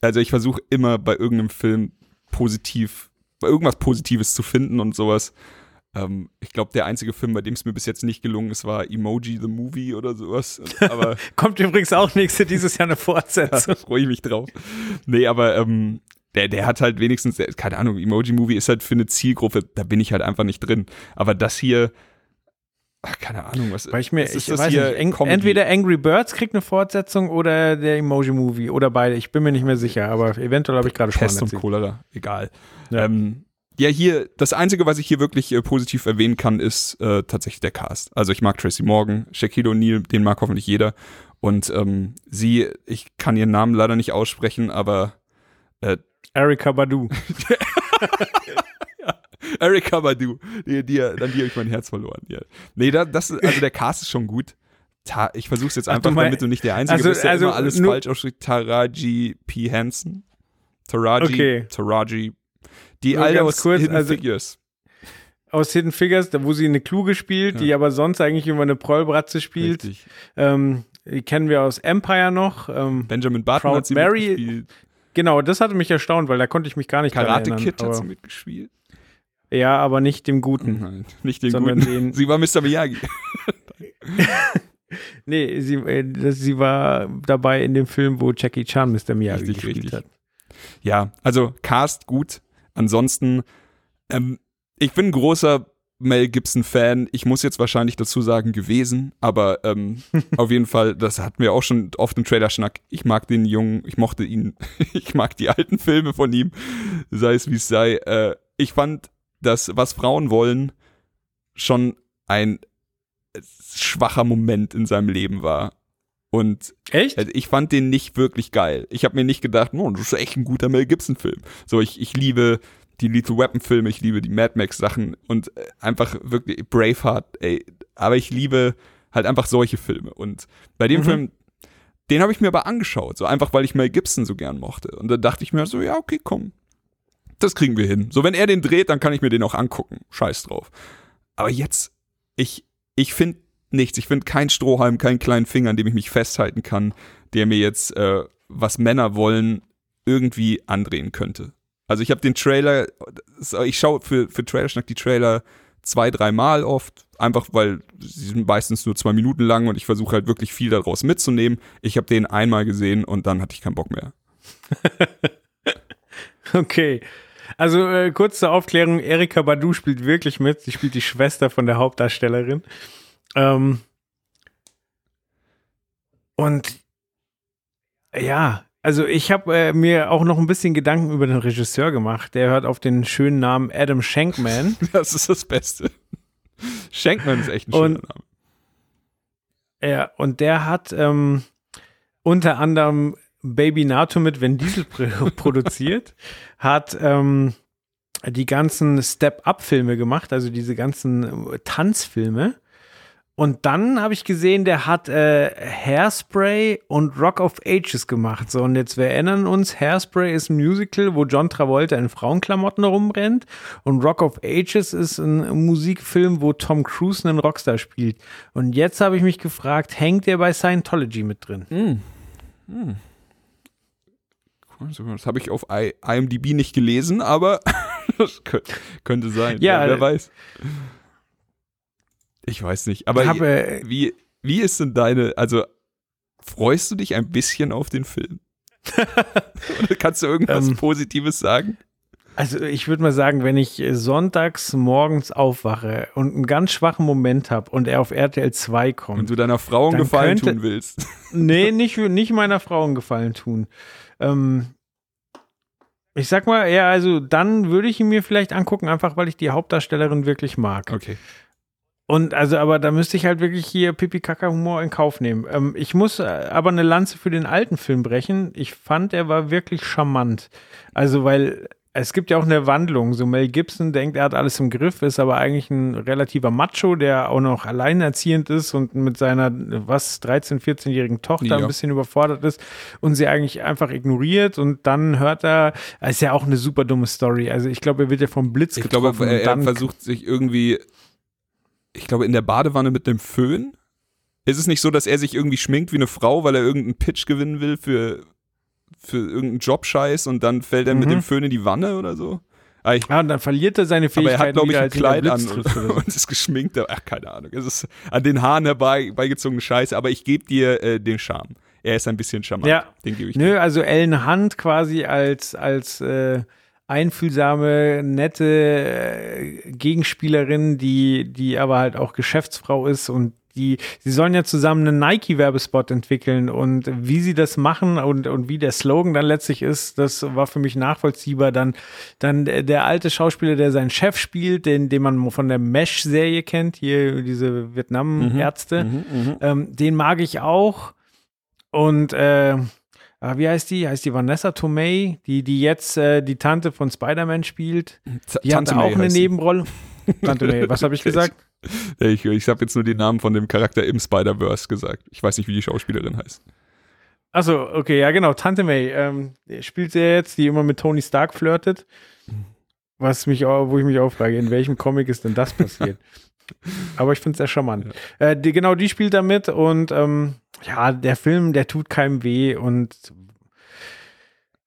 also ich versuche immer bei irgendeinem Film positiv, bei irgendwas Positives zu finden und sowas. Ähm, ich glaube, der einzige Film, bei dem es mir bis jetzt nicht gelungen ist, war Emoji the Movie oder sowas. Aber Kommt übrigens auch nächste dieses Jahr eine da Fortsetzung. freue ich mich drauf. Nee, aber ähm, der, der hat halt wenigstens, der, keine Ahnung, Emoji Movie ist halt für eine Zielgruppe, da bin ich halt einfach nicht drin. Aber das hier, ach, keine Ahnung, was, Weil ich mir, was ich das weiß hier? nicht, Comedy? entweder Angry Birds kriegt eine Fortsetzung oder der Emoji Movie oder beide. Ich bin mir nicht mehr sicher, aber eventuell habe ich gerade schon Pest und. Cholera, egal. Ja. Ähm, ja, hier, das Einzige, was ich hier wirklich äh, positiv erwähnen kann, ist äh, tatsächlich der Cast. Also ich mag Tracy Morgan, Shaquille O'Neal, den mag hoffentlich jeder. Und ähm, sie, ich kann ihren Namen leider nicht aussprechen, aber Erika Badu. Erika Badu, die, die, an die habe ich mein Herz verloren. Ja. Nee, da, das, also der Cast ist schon gut. Ta ich versuche es jetzt Ach, du einfach, mein- damit du nicht der Einzige also- bist, der also immer alles nur- falsch ausspricht. Taraji P. Hansen. Taraji, Okay. Taraji. Die Nur alte aus kurz, Hidden also- Figures. Aus Hidden Figures, wo sie eine Kluge spielt, Ja. die aber sonst eigentlich immer eine Prollbratze spielt. Richtig. Ähm, die kennen wir aus Empire noch. Ähm, Benjamin Button Proud hat sie Mary-. Genau, das hatte mich erstaunt, weil da konnte ich mich gar nicht Karate erinnern. Kid hat sie mitgespielt. Ja, aber nicht dem Guten. Nein, nicht Sondern guten. den- sie war Mr. Miyagi. Nee, sie, äh, sie war dabei in dem Film, wo Jackie Chan Mr. Miyagi Richtig, gespielt richtig. hat. Ja, also Cast gut. Ansonsten, ähm, ich bin ein großer Mel Gibson-Fan. Ich muss jetzt wahrscheinlich dazu sagen, gewesen, aber ähm, auf jeden Fall, das hatten wir auch schon oft im Trailer-Schnack. Ich mag den Jungen, ich mochte ihn, ich mag die alten Filme von ihm, sei es wie es sei. Äh, ich fand, dass was Frauen wollen, schon ein schwacher Moment in seinem Leben war. Und Echt? also ich fand den nicht wirklich geil. Ich habe mir nicht gedacht, oh, das ist echt ein guter Mel Gibson-Film. So, ich, ich liebe die Lethal Weapon-Filme, ich liebe die Mad Max-Sachen und äh, einfach wirklich Braveheart, ey. Aber ich liebe halt einfach solche Filme. Und bei dem Mhm. Film, den habe ich mir aber angeschaut, so einfach, weil ich Mel Gibson so gern mochte. Und da dachte ich mir so, ja, okay, komm. Das kriegen wir hin. So, wenn er den dreht, dann kann ich mir den auch angucken. Scheiß drauf. Aber jetzt, ich, ich finde nichts. Ich finde keinen Strohhalm, keinen kleinen Finger, an dem ich mich festhalten kann, der mir jetzt, äh, was Männer wollen, irgendwie andrehen könnte. Also ich habe den Trailer, ich schaue für, für Trailerschnack die Trailer zwei, dreimal oft, einfach weil sie sind meistens nur zwei Minuten lang und ich versuche halt wirklich viel daraus mitzunehmen. Ich habe den einmal gesehen und dann hatte ich keinen Bock mehr. Okay. Also äh, kurz zur Aufklärung, Erika Badu spielt wirklich mit. Sie spielt die Schwester von der Hauptdarstellerin. Ähm, und ja, also ich habe äh, mir auch noch ein bisschen Gedanken über den Regisseur gemacht. Der hört auf den schönen Namen Adam Shankman. Das ist das Beste. Shankman ist echt ein schöner Und- Name. ja, und der hat ähm, unter anderem Baby Nato mit Vin Diesel produziert, hat ähm, die ganzen Step-Up-Filme gemacht, also diese ganzen äh, Tanzfilme. Und dann habe ich gesehen, der hat äh, Hairspray und Rock of Ages gemacht. So, und jetzt wir erinnern uns, Hairspray ist ein Musical, wo John Travolta in Frauenklamotten rumrennt. Und Rock of Ages ist ein Musikfilm, wo Tom Cruise einen Rockstar spielt. Und jetzt habe ich mich gefragt, hängt der bei Scientology mit drin? Mm. Mm. Das habe ich auf IMDb nicht gelesen, aber das könnte sein. Ja, ja wer weiß. Ich weiß nicht. Aber habe, wie, wie ist denn deine, also freust du dich ein bisschen auf den Film? Oder kannst du irgendwas ähm, Positives sagen? Also ich würde mal sagen, wenn ich sonntags morgens aufwache und einen ganz schwachen Moment habe und er auf RTL 2 kommt. Und du deiner Frau einen Gefallen könnte, tun willst. Nee, nicht, nicht meiner Frau einen Gefallen tun. Ähm, ich sag mal, ja, also dann würde ich ihn mir vielleicht angucken, einfach weil ich die Hauptdarstellerin wirklich mag. Okay. Und also, aber da müsste ich halt wirklich hier Pipi-Kaka-Humor in Kauf nehmen. Ähm, ich muss äh, aber eine Lanze für den alten Film brechen. Ich fand, er war wirklich charmant. Also, weil es gibt ja auch eine Wandlung. So Mel Gibson denkt, er hat alles im Griff, ist aber eigentlich ein relativer Macho, der auch noch alleinerziehend ist und mit seiner, was, 13-, 14-jährigen Tochter ja. ein bisschen überfordert ist und sie eigentlich einfach ignoriert und dann hört er, ist ja auch eine super dumme Story. Also ich glaube, er wird ja vom Blitz getroffen. Ich glaube, er, er versucht sich irgendwie, ich glaube, in der Badewanne mit dem Föhn. Ist es nicht so, dass er sich irgendwie schminkt wie eine Frau, weil er irgendeinen Pitch gewinnen will für für irgendeinen Jobscheiß und dann fällt er mhm. mit dem Föhn in die Wanne oder so. Ah, ich, ja, und dann verliert er seine Fähigkeit. Aber er hat, glaube ich, ein Kleid an und, so. und, ist geschminkt. Ach, keine Ahnung. Es ist an den Haaren herbeigezogene Scheiße, aber ich gebe dir äh, den Charme. Er ist ein bisschen charmant. Ja. Den gebe ich Nö, dir. also Ellen Hunt quasi als, als äh, einfühlsame, nette äh, Gegenspielerin, die, die aber halt auch Geschäftsfrau ist und die, sie sollen ja zusammen einen Nike-Werbespot entwickeln und wie sie das machen und, und wie der Slogan dann letztlich ist, das war für mich nachvollziehbar. Dann, dann der alte Schauspieler, der seinen Chef spielt, den, den man von der Mesh-Serie kennt, hier diese Vietnam-Ärzte, mhm, mhm, mhm, ähm, den mag ich auch. Und äh, ah, wie heißt die? Heißt die Vanessa Tomei, die, die jetzt äh, die Tante von Spider-Man spielt. Die Tante hat auch eine Nebenrolle. Tante May, was habe ich gesagt? Ich, ich habe jetzt nur den Namen von dem Charakter im Spider-Verse gesagt. Ich weiß nicht, wie die Schauspielerin heißt. Achso, okay, ja genau, Tante May ähm, spielt sie jetzt, die immer mit Tony Stark flirtet. Was mich, wo ich mich auch frage, in welchem Comic ist denn das passiert? Aber ich finde es sehr charmant. Ja. Äh, die, genau, die spielt da mit und ähm, ja, der Film, der tut keinem weh und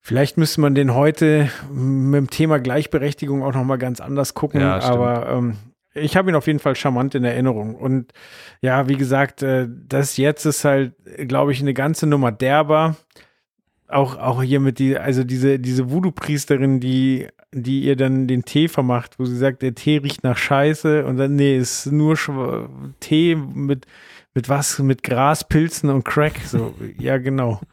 vielleicht müsste man den heute mit dem Thema Gleichberechtigung auch nochmal ganz anders gucken. Ja, aber ähm, ich habe ihn auf jeden Fall charmant in Erinnerung. Und ja, wie gesagt, äh, das jetzt ist halt, glaube ich, eine ganze Nummer derber. Auch, auch hier mit die, also diese, diese Voodoo-Priesterin, die, die ihr dann den Tee vermacht, wo sie sagt, der Tee riecht nach Scheiße und dann, nee, ist nur Tee mit, mit was? Mit Gras, Pilzen und Crack. So, ja, genau.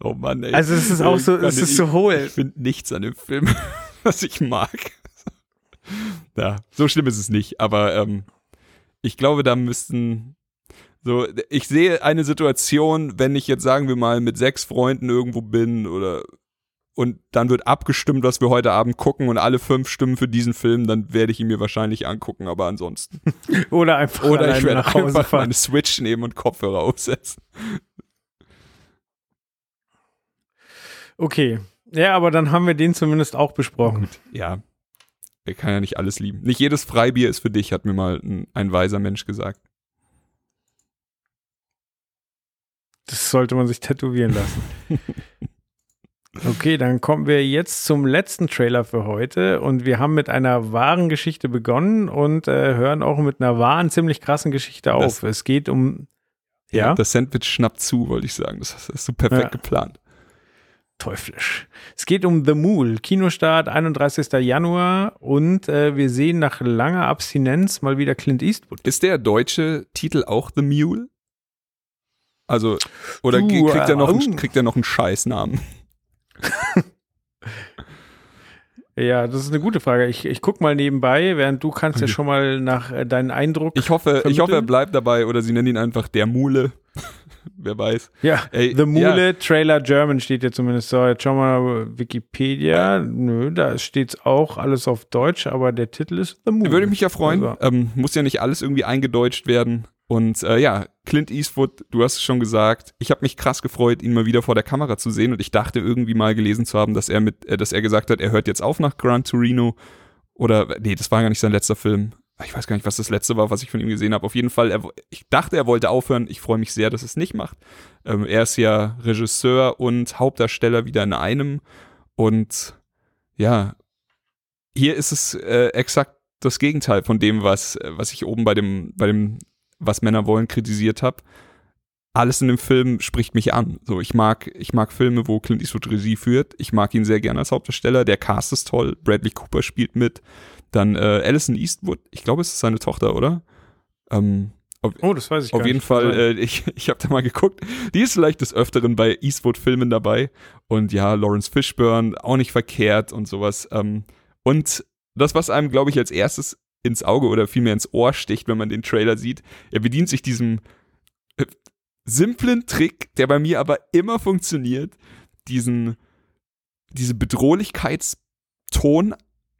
Oh Mann, ey. Also es ist auch so, es ist so hohl. Ich finde nichts an dem Film, was ich mag ja, so schlimm ist es nicht, aber ähm, ich glaube, da müssten so, ich sehe eine Situation, wenn ich jetzt sagen wir mal mit sechs Freunden irgendwo bin oder und dann wird abgestimmt, was wir heute Abend gucken und alle fünf stimmen für diesen Film, dann werde ich ihn mir wahrscheinlich angucken, aber ansonsten. Oder einfach Oder ich werde einfach fahren. meine Switch nehmen und Kopfhörer aufsetzen. Okay. Ja, aber dann haben wir den zumindest auch besprochen. Gut, ja er kann ja nicht alles lieben. Nicht jedes Freibier ist für dich, hat mir mal ein, ein weiser Mensch gesagt. Das sollte man sich tätowieren lassen. Okay, dann kommen wir jetzt zum letzten Trailer für heute und wir haben mit einer wahren Geschichte begonnen und äh, hören auch mit einer wahren, ziemlich krassen Geschichte auf. Das, es geht um. Ja, das Sandwich schnappt zu, wollte ich sagen. Das hast du perfekt ja. geplant teuflisch. Es geht um The Mule, Kinostart 31. Januar und äh, wir sehen nach langer Abstinenz mal wieder Clint Eastwood. Ist der deutsche Titel auch The Mule? Also, oder du, kriegt, er noch einen, kriegt er noch einen Scheißnamen? ja, das ist eine gute Frage. Ich, ich guck mal nebenbei, während du kannst ja schon mal nach äh, deinen Eindruck. Ich hoffe, ich hoffe, er bleibt dabei oder sie nennen ihn einfach der Mule. wer weiß. Ja, Ey, The Mule Trailer German steht ja zumindest so. Jetzt schauen wir mal Wikipedia. Nö, da steht's auch alles auf Deutsch, aber der Titel ist The Mule. Würde mich ja freuen. Also, Ähm, muss ja nicht alles irgendwie eingedeutscht werden. Und äh, ja, Clint Eastwood, du hast es schon gesagt, ich habe mich krass gefreut, ihn mal wieder vor der Kamera zu sehen. Und ich dachte irgendwie mal gelesen zu haben, dass er mit, äh, dass er gesagt hat, er hört jetzt auf nach Gran Torino. Oder nee, das war gar nicht sein letzter Film. Ich weiß gar nicht, was das letzte war, was ich von ihm gesehen habe. Auf jeden Fall, er, ich dachte, er wollte aufhören. Ich freue mich sehr, dass er es nicht macht. Ähm, er ist ja Regisseur und Hauptdarsteller wieder in einem. Und ja, hier ist es äh, exakt das Gegenteil von dem, was, äh, was ich oben bei dem, bei dem, was Männer wollen, kritisiert habe. Alles in dem Film spricht mich an. So, ich mag, ich mag Filme, wo Clint Eastwood Regie führt. Ich mag ihn sehr gerne als Hauptdarsteller. Der Cast ist toll. Bradley Cooper spielt mit. Dann äh, Alison Eastwood. Ich glaube, es ist seine Tochter, oder? Ähm, auf, oh, das weiß ich auf jeden nicht. Fall, äh, ich, ich habe da mal geguckt. Die ist vielleicht des Öfteren bei Eastwood-Filmen dabei. Und ja, Lawrence Fishburne, auch nicht verkehrt und sowas. Ähm, und das, was einem, glaube ich, als erstes ins Auge oder vielmehr ins Ohr sticht, wenn man den Trailer sieht, er bedient sich diesem äh, simplen Trick, der bei mir aber immer funktioniert, diesen, diese Bedrohlichkeitston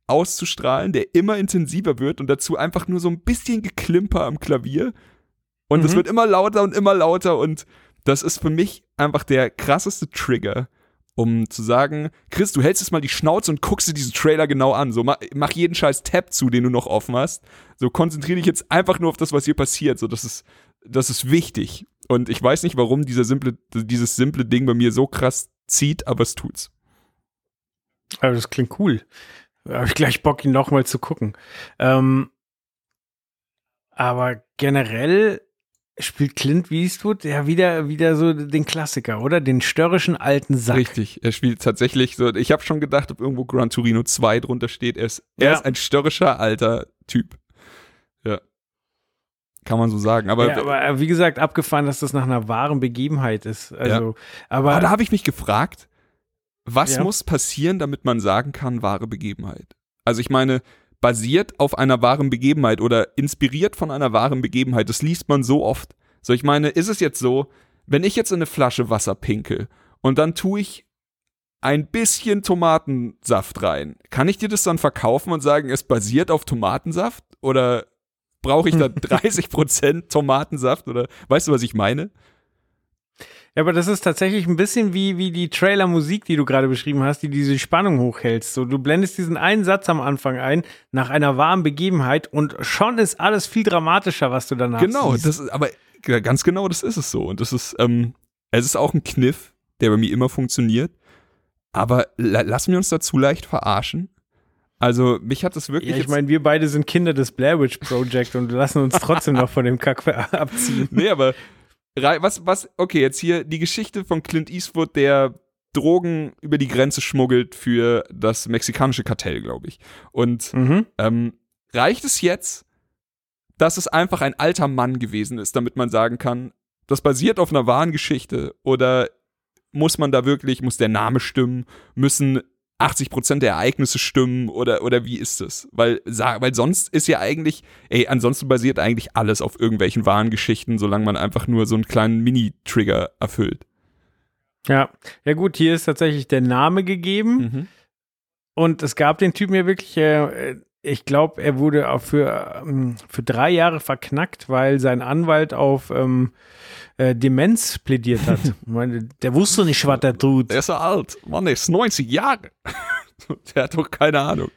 auszustrahlen, der immer intensiver wird und dazu einfach nur so ein bisschen Geklimper am Klavier. Und es Mhm. wird immer lauter und immer lauter und das ist für mich einfach der krasseste Trigger, um zu sagen, Chris, du hältst jetzt mal die Schnauze und guckst dir diesen Trailer genau an. So, mach, mach jeden scheiß Tab zu, den du noch offen hast. So, konzentriere dich jetzt einfach nur auf das, was hier passiert. So, das ist, das ist wichtig. Und ich weiß nicht, warum dieser simple, dieses simple Ding bei mir so krass zieht, aber es tut's. Aber das klingt cool. Habe ich gleich Bock, ihn nochmal zu gucken. Ähm, aber generell spielt Clint Eastwood ja wieder, wieder so den Klassiker, oder? Den störrischen alten Sack. Richtig, er spielt tatsächlich so, ich habe schon gedacht, ob irgendwo Gran Torino 2 drunter steht. Er ist, er Ja. ist ein störrischer alter Typ. Ja. Kann man so sagen. Aber, ja, aber äh, wie gesagt, abgefahren, dass das nach einer wahren Begebenheit ist. Also, aber, aber da habe ich mich gefragt, was Ja. muss passieren, damit man sagen kann, wahre Begebenheit? Also ich meine, basiert auf einer wahren Begebenheit oder inspiriert von einer wahren Begebenheit, das liest man so oft. So, ich meine, ist es jetzt so, wenn ich jetzt in eine Flasche Wasser pinkel und dann tue ich ein bisschen Tomatensaft rein, kann ich dir das dann verkaufen und sagen, es basiert auf Tomatensaft? Oder brauche ich da 30% Tomatensaft? Oder weißt du, was ich meine? Ja, aber das ist tatsächlich ein bisschen wie, wie die Trailer-Musik, die du gerade beschrieben hast, die diese Spannung hochhältst. So, du blendest diesen einen Satz am Anfang ein, nach einer wahren Begebenheit und schon ist alles viel dramatischer, was du danach Genau, siehst. das ist, aber ganz genau, das ist es so. Und das ist, ähm, es ist auch ein Kniff, der bei mir immer funktioniert. Aber la lassen wir uns dazu leicht verarschen. Also, mich hat das wirklich. Ja, ich meine, wir beide sind Kinder des Blair Witch Project und lassen uns trotzdem noch von dem Kack abziehen. nee, aber was, was, okay, jetzt hier die Geschichte von Clint Eastwood, der Drogen über die Grenze schmuggelt für das mexikanische Kartell, glaube ich. Und Mhm. ähm, reicht es jetzt, dass es einfach ein alter Mann gewesen ist, damit man sagen kann, das basiert auf einer wahren Geschichte? Oder muss man da wirklich, muss der Name stimmen, müssen 80% der Ereignisse stimmen oder, oder wie ist es? Weil, weil sonst ist ja eigentlich, ey, ansonsten basiert eigentlich alles auf irgendwelchen wahren Geschichten, solange man einfach nur so einen kleinen Mini-Trigger erfüllt. Ja. ja, gut, hier ist tatsächlich der Name gegeben Mhm. und es gab den Typen ja wirklich, äh, ich glaube, er wurde auch für, ähm, für drei Jahre verknackt, weil sein Anwalt auf ähm, äh, Demenz plädiert hat. Ich meine, der wusste nicht, was er tut. Der ist so alt. Mann, der ist 90 Jahre. der hat doch keine Ahnung.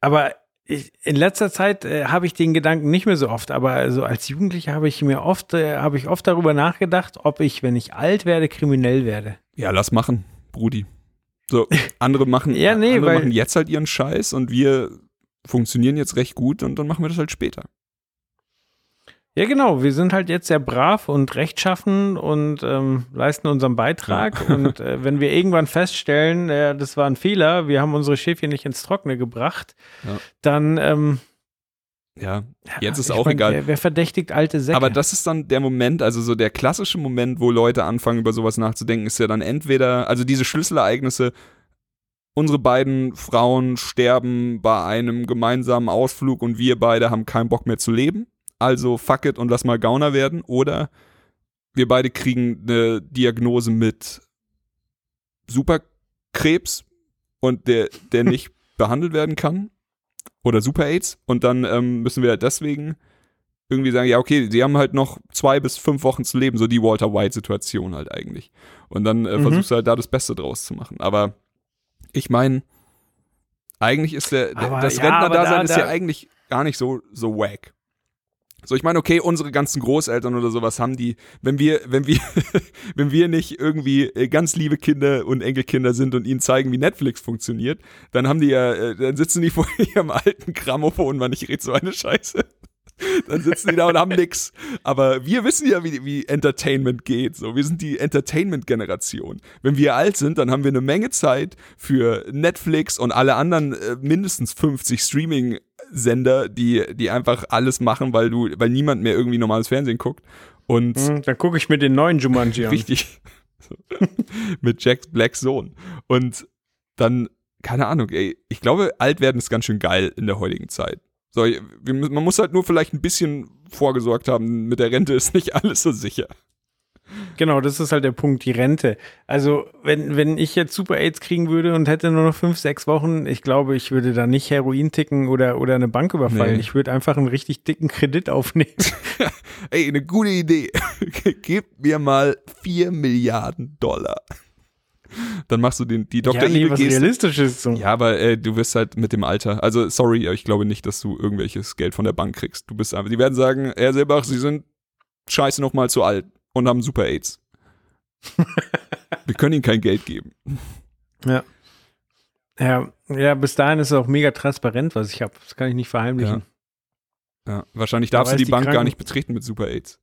Aber ich, in letzter Zeit äh, habe ich den Gedanken nicht mehr so oft, aber also als Jugendlicher habe ich mir oft, äh, habe ich oft darüber nachgedacht, ob ich, wenn ich alt werde, kriminell werde. Ja, lass machen, Brudi. So, andere machen, Ja, nee, andere weil- machen jetzt halt ihren Scheiß und wir funktionieren jetzt recht gut und dann machen wir das halt später. Ja, genau. Wir sind halt jetzt sehr brav und rechtschaffen und ähm, leisten unseren Beitrag. Und äh, wenn wir irgendwann feststellen, äh, das war ein Fehler, wir haben unsere Schäfchen nicht ins Trockene gebracht, Ja. dann ähm, Ja, jetzt ist ich auch mein, egal. Wer, wer verdächtigt alte Säcke? Aber das ist dann der Moment, also so der klassische Moment, wo Leute anfangen, über sowas nachzudenken, ist ja dann entweder, also diese Schlüsselereignisse, unsere beiden Frauen sterben bei einem gemeinsamen Ausflug und wir beide haben keinen Bock mehr zu leben. Also fuck it und lass mal Gauner werden. Oder wir beide kriegen eine Diagnose mit Superkrebs und der, der nicht behandelt werden kann oder Super-AIDS und dann ähm, müssen wir deswegen irgendwie sagen, ja, okay, sie haben halt noch zwei bis fünf Wochen zu leben, so die Walter White-Situation halt eigentlich. Und dann äh, Mhm. versuchst du halt da das Beste draus zu machen. Aber ich meine, eigentlich ist der, der das ja, Rentner-Dasein aber da- ist da- ja eigentlich gar nicht so, so wack. So, ich meine, okay, unsere ganzen Großeltern oder sowas haben die, wenn wir, wenn wir, wenn wir nicht irgendwie äh, ganz liebe Kinder und Enkelkinder sind und ihnen zeigen, wie Netflix funktioniert, dann haben die ja, äh, dann sitzen die vor ihrem alten Grammophon, man, ich rede so eine Scheiße. Dann sitzen die da und haben nix. Aber wir wissen ja, wie, wie Entertainment geht. So, wir sind die Entertainment-Generation. Wenn wir alt sind, dann haben wir eine Menge Zeit für Netflix und alle anderen äh, mindestens 50 Streaming-Sender, die, die einfach alles machen, weil du, weil niemand mehr irgendwie normales Fernsehen guckt. Und Hm, Dann gucke ich mir den neuen Jumanji an. Richtig. Mit Jack Blacks Sohn. Und dann, keine Ahnung, ey, ich glaube, alt werden ist ganz schön geil in der heutigen Zeit. So, man muss halt nur vielleicht ein bisschen vorgesorgt haben. Mit der Rente ist nicht alles so sicher. Genau, das ist halt der Punkt, die Rente. Also, wenn, wenn ich jetzt Super AIDS kriegen würde und hätte nur noch fünf, sechs Wochen, ich glaube, ich würde da nicht Heroin ticken oder, oder eine Bank überfallen. Nee. Ich würde einfach einen richtig dicken Kredit aufnehmen. Ey, eine gute Idee. Gib mir mal 4 Milliarden Dollar. Dann machst du den, die Dr. ja, nee, was. Realistisches. So. Ja, aber äh, du wirst halt mit dem Alter, also sorry, aber ich glaube nicht, dass du irgendwelches Geld von der Bank kriegst. Du bist einfach, die werden sagen, Herr Silbach, Sie sind scheiße noch mal zu alt und haben Super AIDS. Wir können Ihnen kein Geld geben. Ja. Ja, ja, bis dahin ist es auch mega transparent, was ich habe. Das kann ich nicht verheimlichen. Ja, wahrscheinlich Da darfst du die die Bank gar nicht betreten mit Super AIDS.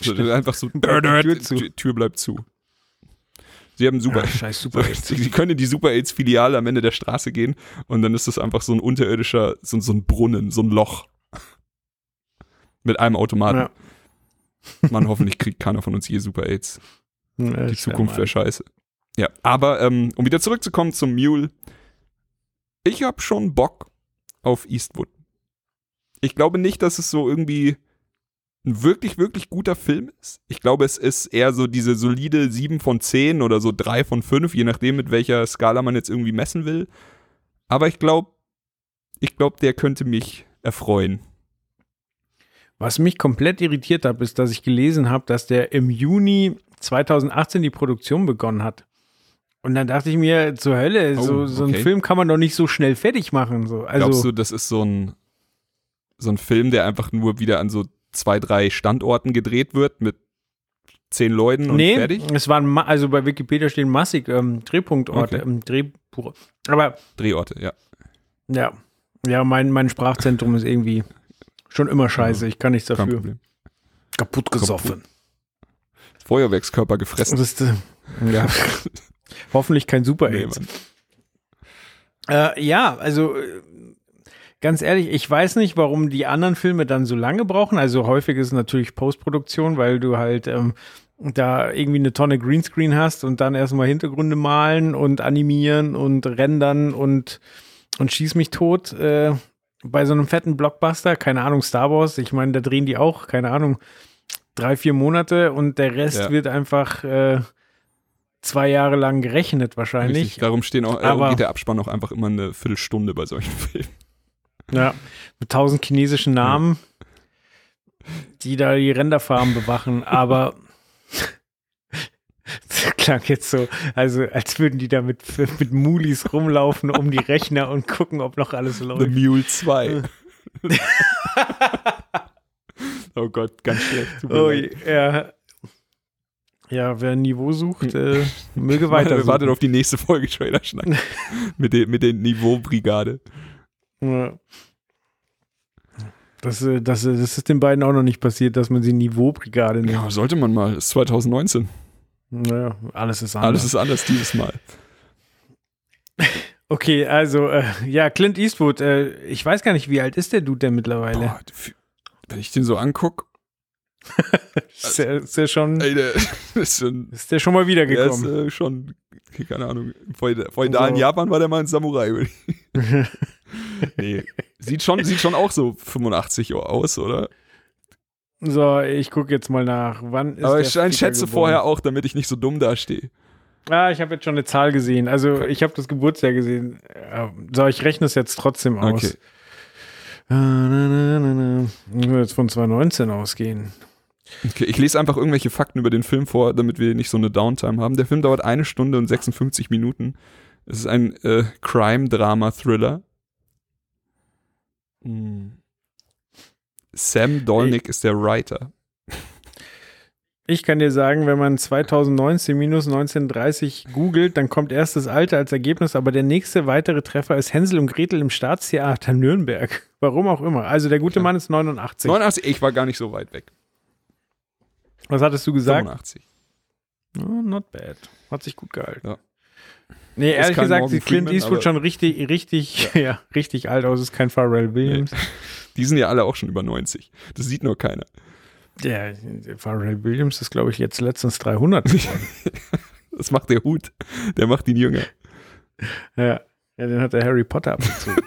So, einfach so, Tür zu. Tür, bleibt zu. Sie haben Super Ah, scheiß Super So, Sie, Sie können in die Super AIDS Filiale am Ende der Straße gehen und dann ist das einfach so ein unterirdischer, so, so ein Brunnen, so ein Loch. Mit einem Automaten. Ja. Man hoffentlich kriegt keiner von uns je Super AIDS. Ja, Die Zukunft wär wäre scheiße. Ja, aber ähm, um wieder zurückzukommen zum Mule. Ich habe schon Bock auf Eastwood. Ich glaube nicht, dass es so irgendwie ein wirklich, wirklich guter Film ist. Ich glaube, es ist eher so diese solide 7 von 10 oder so 3 von 5, je nachdem, mit welcher Skala man jetzt irgendwie messen will. Aber ich glaube, ich glaube, der könnte mich erfreuen. Was mich komplett irritiert hat, ist, dass ich gelesen habe, dass der im Juni 2018 die Produktion begonnen hat. Und dann dachte ich mir, zur Hölle, so, Oh, so einen okay. Film kann man doch nicht so schnell fertig machen. So. Also, Glaubst du, das ist so ein, so ein Film, der einfach nur wieder an so zwei, drei Standorten gedreht wird mit zehn Leuten und nee, fertig? es waren, also bei Wikipedia stehen massig ähm, Drehpunktorte, Okay. ähm, Drehbuch. Aber Drehorte, ja. ja, ja, mein, mein Sprachzentrum ist irgendwie schon immer scheiße. Ich kann nichts dafür. Kaputt gesoffen. Feuerwerkskörper gefressen. Ist, äh, ja. Hoffentlich kein Super Nee. Äh, ja, also äh, ganz ehrlich, ich weiß nicht, warum die anderen Filme dann so lange brauchen. Also häufig ist es natürlich Postproduktion, weil du halt ähm, da irgendwie eine Tonne Greenscreen hast und dann erstmal Hintergründe malen und animieren und rendern und, und schieß mich tot. Äh, bei so einem fetten Blockbuster, keine Ahnung, Star Wars, ich meine, da drehen die auch, keine Ahnung, drei, vier Monate und der Rest Ja. wird einfach äh, zwei Jahre lang gerechnet wahrscheinlich. Richtig, darum stehen auch, äh, Aber- geht der Abspann auch einfach immer eine Viertelstunde bei solchen Filmen. Ja, mit tausend chinesischen Namen, die da die Renderfarmen bewachen, aber klang jetzt so, also als würden die da mit, mit Mulis rumlaufen um die Rechner und gucken, ob noch alles The läuft. Mule 2. oh Gott, ganz schlecht. Oh, ja. Ja, wer ein Niveau sucht, äh, möge weiter. Wir warten auf die nächste Folge Trailer Schnack. mit, der, mit der Niveaubrigade. Ja. Das, äh, das, äh, das ist den beiden auch noch nicht passiert, dass man sie Niveaubrigade nennt. Ja, sollte man mal. Ist 2019. Naja, alles ist anders. Alles ist anders dieses Mal. Okay, also, äh, ja, Clint Eastwood, äh, ich weiß gar nicht, wie alt ist der Dude denn mittlerweile? Boah, wenn ich den so angucke, ist, der, ist der schon, ey, der ist schon, ist der schon mal der ist wiedergekommen? äh, schon, keine Ahnung, vorher vorher da in. Japan war der mal ein Samurai. nee, sieht schon, sieht schon auch so 85 aus, oder? So, ich gucke jetzt mal nach. Wann ist Aber ich schätze geboren? vorher auch, damit ich nicht so dumm dastehe. Ah, ich habe jetzt schon eine Zahl gesehen. Also, ich habe das Geburtsjahr gesehen. Ja, So, ich rechne es jetzt trotzdem aus. Okay. Na, na, na, na. Ich würde jetzt von 2019 ausgehen. okay. Ich lese einfach irgendwelche Fakten über den Film vor, damit wir nicht so eine Downtime haben. Der Film dauert eine Stunde und 56 Minuten. Es ist ein äh, Crime-Drama-Thriller. Hm. Sam Dolnick ist der Writer. Ich kann dir sagen, wenn man 2019 minus 1930 googelt, dann kommt erst das Alter als Ergebnis, aber der nächste weitere Treffer ist Hänsel und Gretel im Staatstheater Nürnberg. Warum auch immer. Also der gute Mann ist 89. 89, ich war gar nicht so weit weg. Was hattest du gesagt? 85. Oh, not bad. Hat sich gut gehalten. Ja. Nee, ehrlich gesagt, sieht Clint Eastwood schon richtig, richtig, ja. richtig alt aus. Ist kein Pharrell Williams. Die sind ja alle auch schon über 90. Das sieht nur keiner. Der, Pharrell Williams ist, glaube ich, jetzt letztens 300 geworden. Das macht der Hut. Der macht ihn jünger. ja. ja, den hat der Harry Potter abgezogen.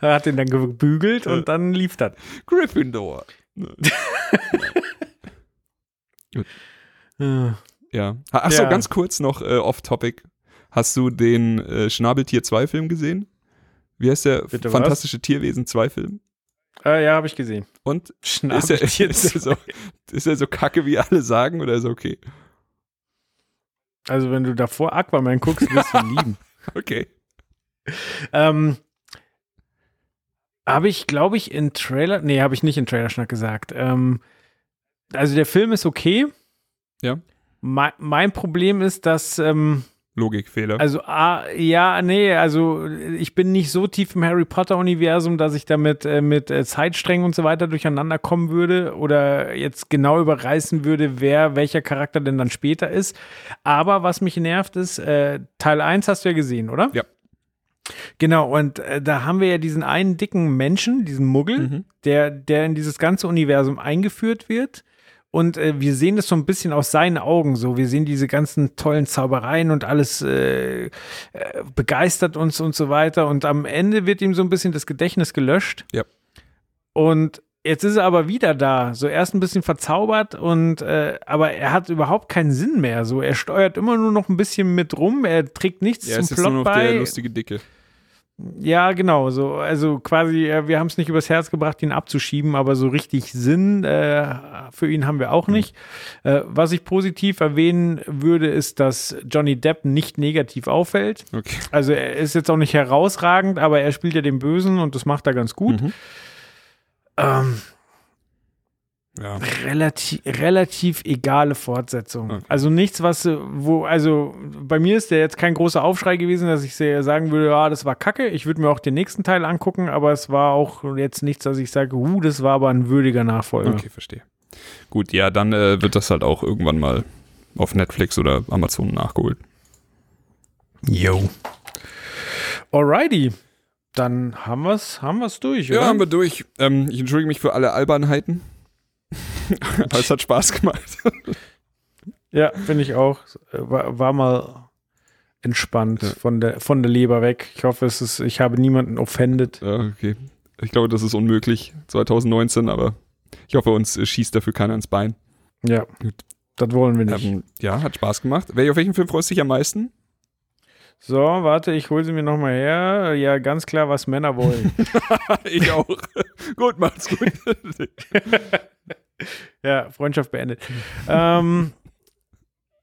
er hat den dann gebügelt und dann lief das. Gryffindor. Äh, Ja. Achso, Ja. ganz kurz noch äh, off-topic. Hast du den äh, Schnabeltier 2 Film gesehen? Wie heißt der? Bitte was? Fantastische Tierwesen 2 Film? äh, ja, habe ich gesehen. Und ist er, ist, er so, ist er so kacke, wie alle sagen, oder ist er okay? Also, wenn du davor Aquaman guckst, wirst du ihn lieben. Okay. Ähm, habe ich, glaube ich, in Trailer, nee, habe ich nicht in Trailerschnack gesagt. Ähm, also der Film ist okay. Ja. Mein, mein Problem ist, dass, ähm, Logikfehler. also, ah, ja, nee, also ich bin nicht so tief im Harry Potter-Universum, dass ich damit äh, mit äh, Zeitsträngen und so weiter durcheinander kommen würde oder jetzt genau überreißen würde, wer welcher Charakter denn dann später ist. Aber was mich nervt ist, äh, Teil 1 hast du ja gesehen, oder? Ja. Genau, und äh, da haben wir ja diesen einen dicken Menschen, diesen Muggel, Mhm. der, der in dieses ganze Universum eingeführt wird. Und äh, wir sehen das so ein bisschen aus seinen Augen so. Wir sehen diese ganzen tollen Zaubereien und alles äh, äh, begeistert uns und so weiter. Und am Ende wird ihm so ein bisschen das Gedächtnis gelöscht. Ja. Und jetzt ist er aber wieder da. So erst ein bisschen verzaubert und äh, aber er hat überhaupt keinen Sinn mehr. So er steuert immer nur noch ein bisschen mit rum. Er trägt nichts er zum ist jetzt Plot nur noch bei. der lustige Dicke. Ja, genau. So, also quasi, äh, wir haben es nicht übers Herz gebracht, ihn abzuschieben, aber so richtig Sinn äh, für ihn haben wir auch nicht. Äh, was ich positiv erwähnen würde, ist, dass Johnny Depp nicht negativ auffällt. Okay. Also er ist jetzt auch nicht herausragend, aber er spielt ja den Bösen und das macht er ganz gut. Mhm. Ähm, Ja. relativ, relativ egale Fortsetzung. Okay. Also nichts, was, wo, also bei mir ist der jetzt kein großer Aufschrei gewesen, dass ich sagen würde, ja, das war kacke. Ich würde mir auch den nächsten Teil angucken, aber es war auch jetzt nichts, dass ich sage, uh, das war aber ein würdiger Nachfolger. Okay, verstehe. Gut, ja, dann äh, wird das halt auch irgendwann mal auf Netflix oder Amazon nachgeholt. Yo. Alrighty. Dann haben wir es haben wir's durch, oder? Ja, haben wir durch. Ähm, ich entschuldige mich für alle Albernheiten. Aber es hat Spaß gemacht. Ja, finde ich auch. War, war mal entspannt Ja. von, der, von der Leber weg. Ich hoffe, es ist, ich habe niemanden offended. Ja, okay. Ich glaube, das ist unmöglich 2019, aber ich hoffe, uns schießt dafür keiner ins Bein. Ja, Gut. das wollen wir nicht. Ähm, ja, hat Spaß gemacht. Wer, auf welchen Film freust du dich am meisten? So, warte, ich hole sie mir nochmal her. Ja, ganz klar, was Männer wollen. ich auch. gut, macht's gut. ja, Freundschaft beendet. ähm,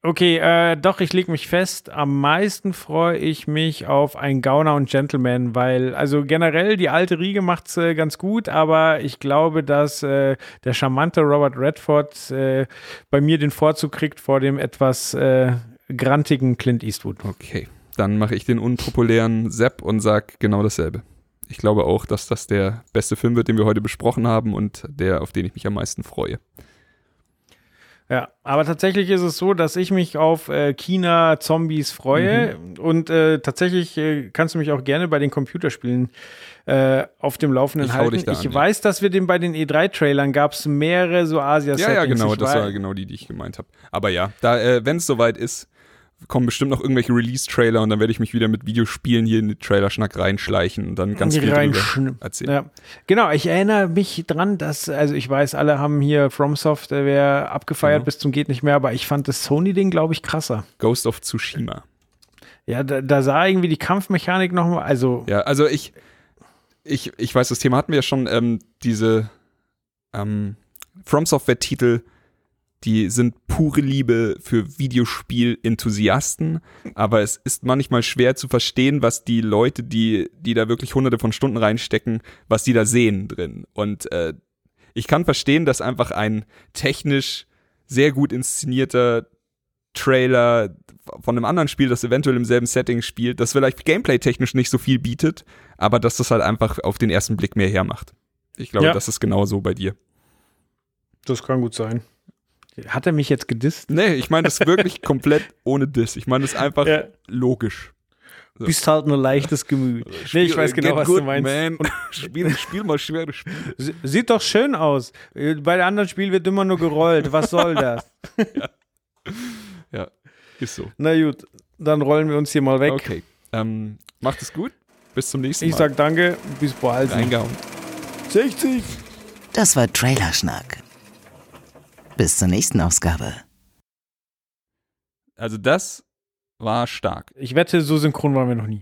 okay, äh, doch, ich lege mich fest. Am meisten freue ich mich auf ein Gauner und Gentleman, weil, also generell, die alte Riege macht's äh, ganz gut, aber ich glaube, dass äh, der charmante Robert Redford äh, bei mir den Vorzug kriegt vor dem etwas äh, grantigen Clint Eastwood. Okay, dann mache ich den unpopulären Sepp und sag genau dasselbe. Ich glaube auch, dass das der beste Film wird, den wir heute besprochen haben und der, auf den ich mich am meisten freue. Ja, aber tatsächlich ist es so, dass ich mich auf äh, China-Zombies freue und äh, tatsächlich äh, kannst du mich auch gerne bei den Computerspielen äh, auf dem Laufenden Ich halten. ich an, ja. weiß, dass wir den bei den E3-Trailern gab es mehrere so asia Ja, ja, genau, das war genau die, die ich gemeint habe. Aber ja, da, äh, wenn es soweit ist, kommen bestimmt noch irgendwelche Release-Trailer und dann werde ich mich wieder mit Videospielen hier in den Trailerschnack reinschleichen und dann ganz viel drüber erzählen. Ja. Genau, ich erinnere mich dran, dass, also ich weiß, alle haben hier From Software abgefeiert Mhm. bis zum geht nicht mehr, aber ich fand das Sony-Ding, glaube ich, krasser. Ghost of Tsushima. Ja, da, da sah irgendwie die Kampfmechanik noch mal, also Ja, also ich, ich, ich weiß, das Thema hatten wir ja schon, ähm, diese ähm, From Software-Titel, die sind pure Liebe für Videospiel-Enthusiasten, aber es ist manchmal schwer zu verstehen, was die Leute, die, die da wirklich hunderte von Stunden reinstecken, was die da sehen drin. Und äh, ich kann verstehen, dass einfach ein technisch sehr gut inszenierter Trailer von einem anderen Spiel, das eventuell im selben Setting spielt, das vielleicht gameplay-technisch nicht so viel bietet, aber dass das halt einfach auf den ersten Blick mehr hermacht. Ich glaube, Ja. das ist genau so bei dir. das kann gut sein. Hat er mich jetzt gedisst? Nee, ich meine das wirklich komplett ohne Diss. Ich meine das einfach Ja. logisch. So. Bist halt nur leichtes Gemüt. nee, ich weiß genau, was good, du meinst. Man. Spiel, spiel mal schwere Spiele. Sie- Sieht doch schön aus. Äh, Bei den anderen Spielen wird immer nur gerollt. Was soll das? Ja, ist so. Na gut, dann rollen wir uns hier mal weg. Okay. Ähm, macht es gut. Bis zum nächsten Ich Mal. sag danke, bis bald. Reingehauen. 60. Das war Trailerschnack. Bis zur nächsten Ausgabe. Also das war stark. Ich wette, so synchron waren wir noch nie.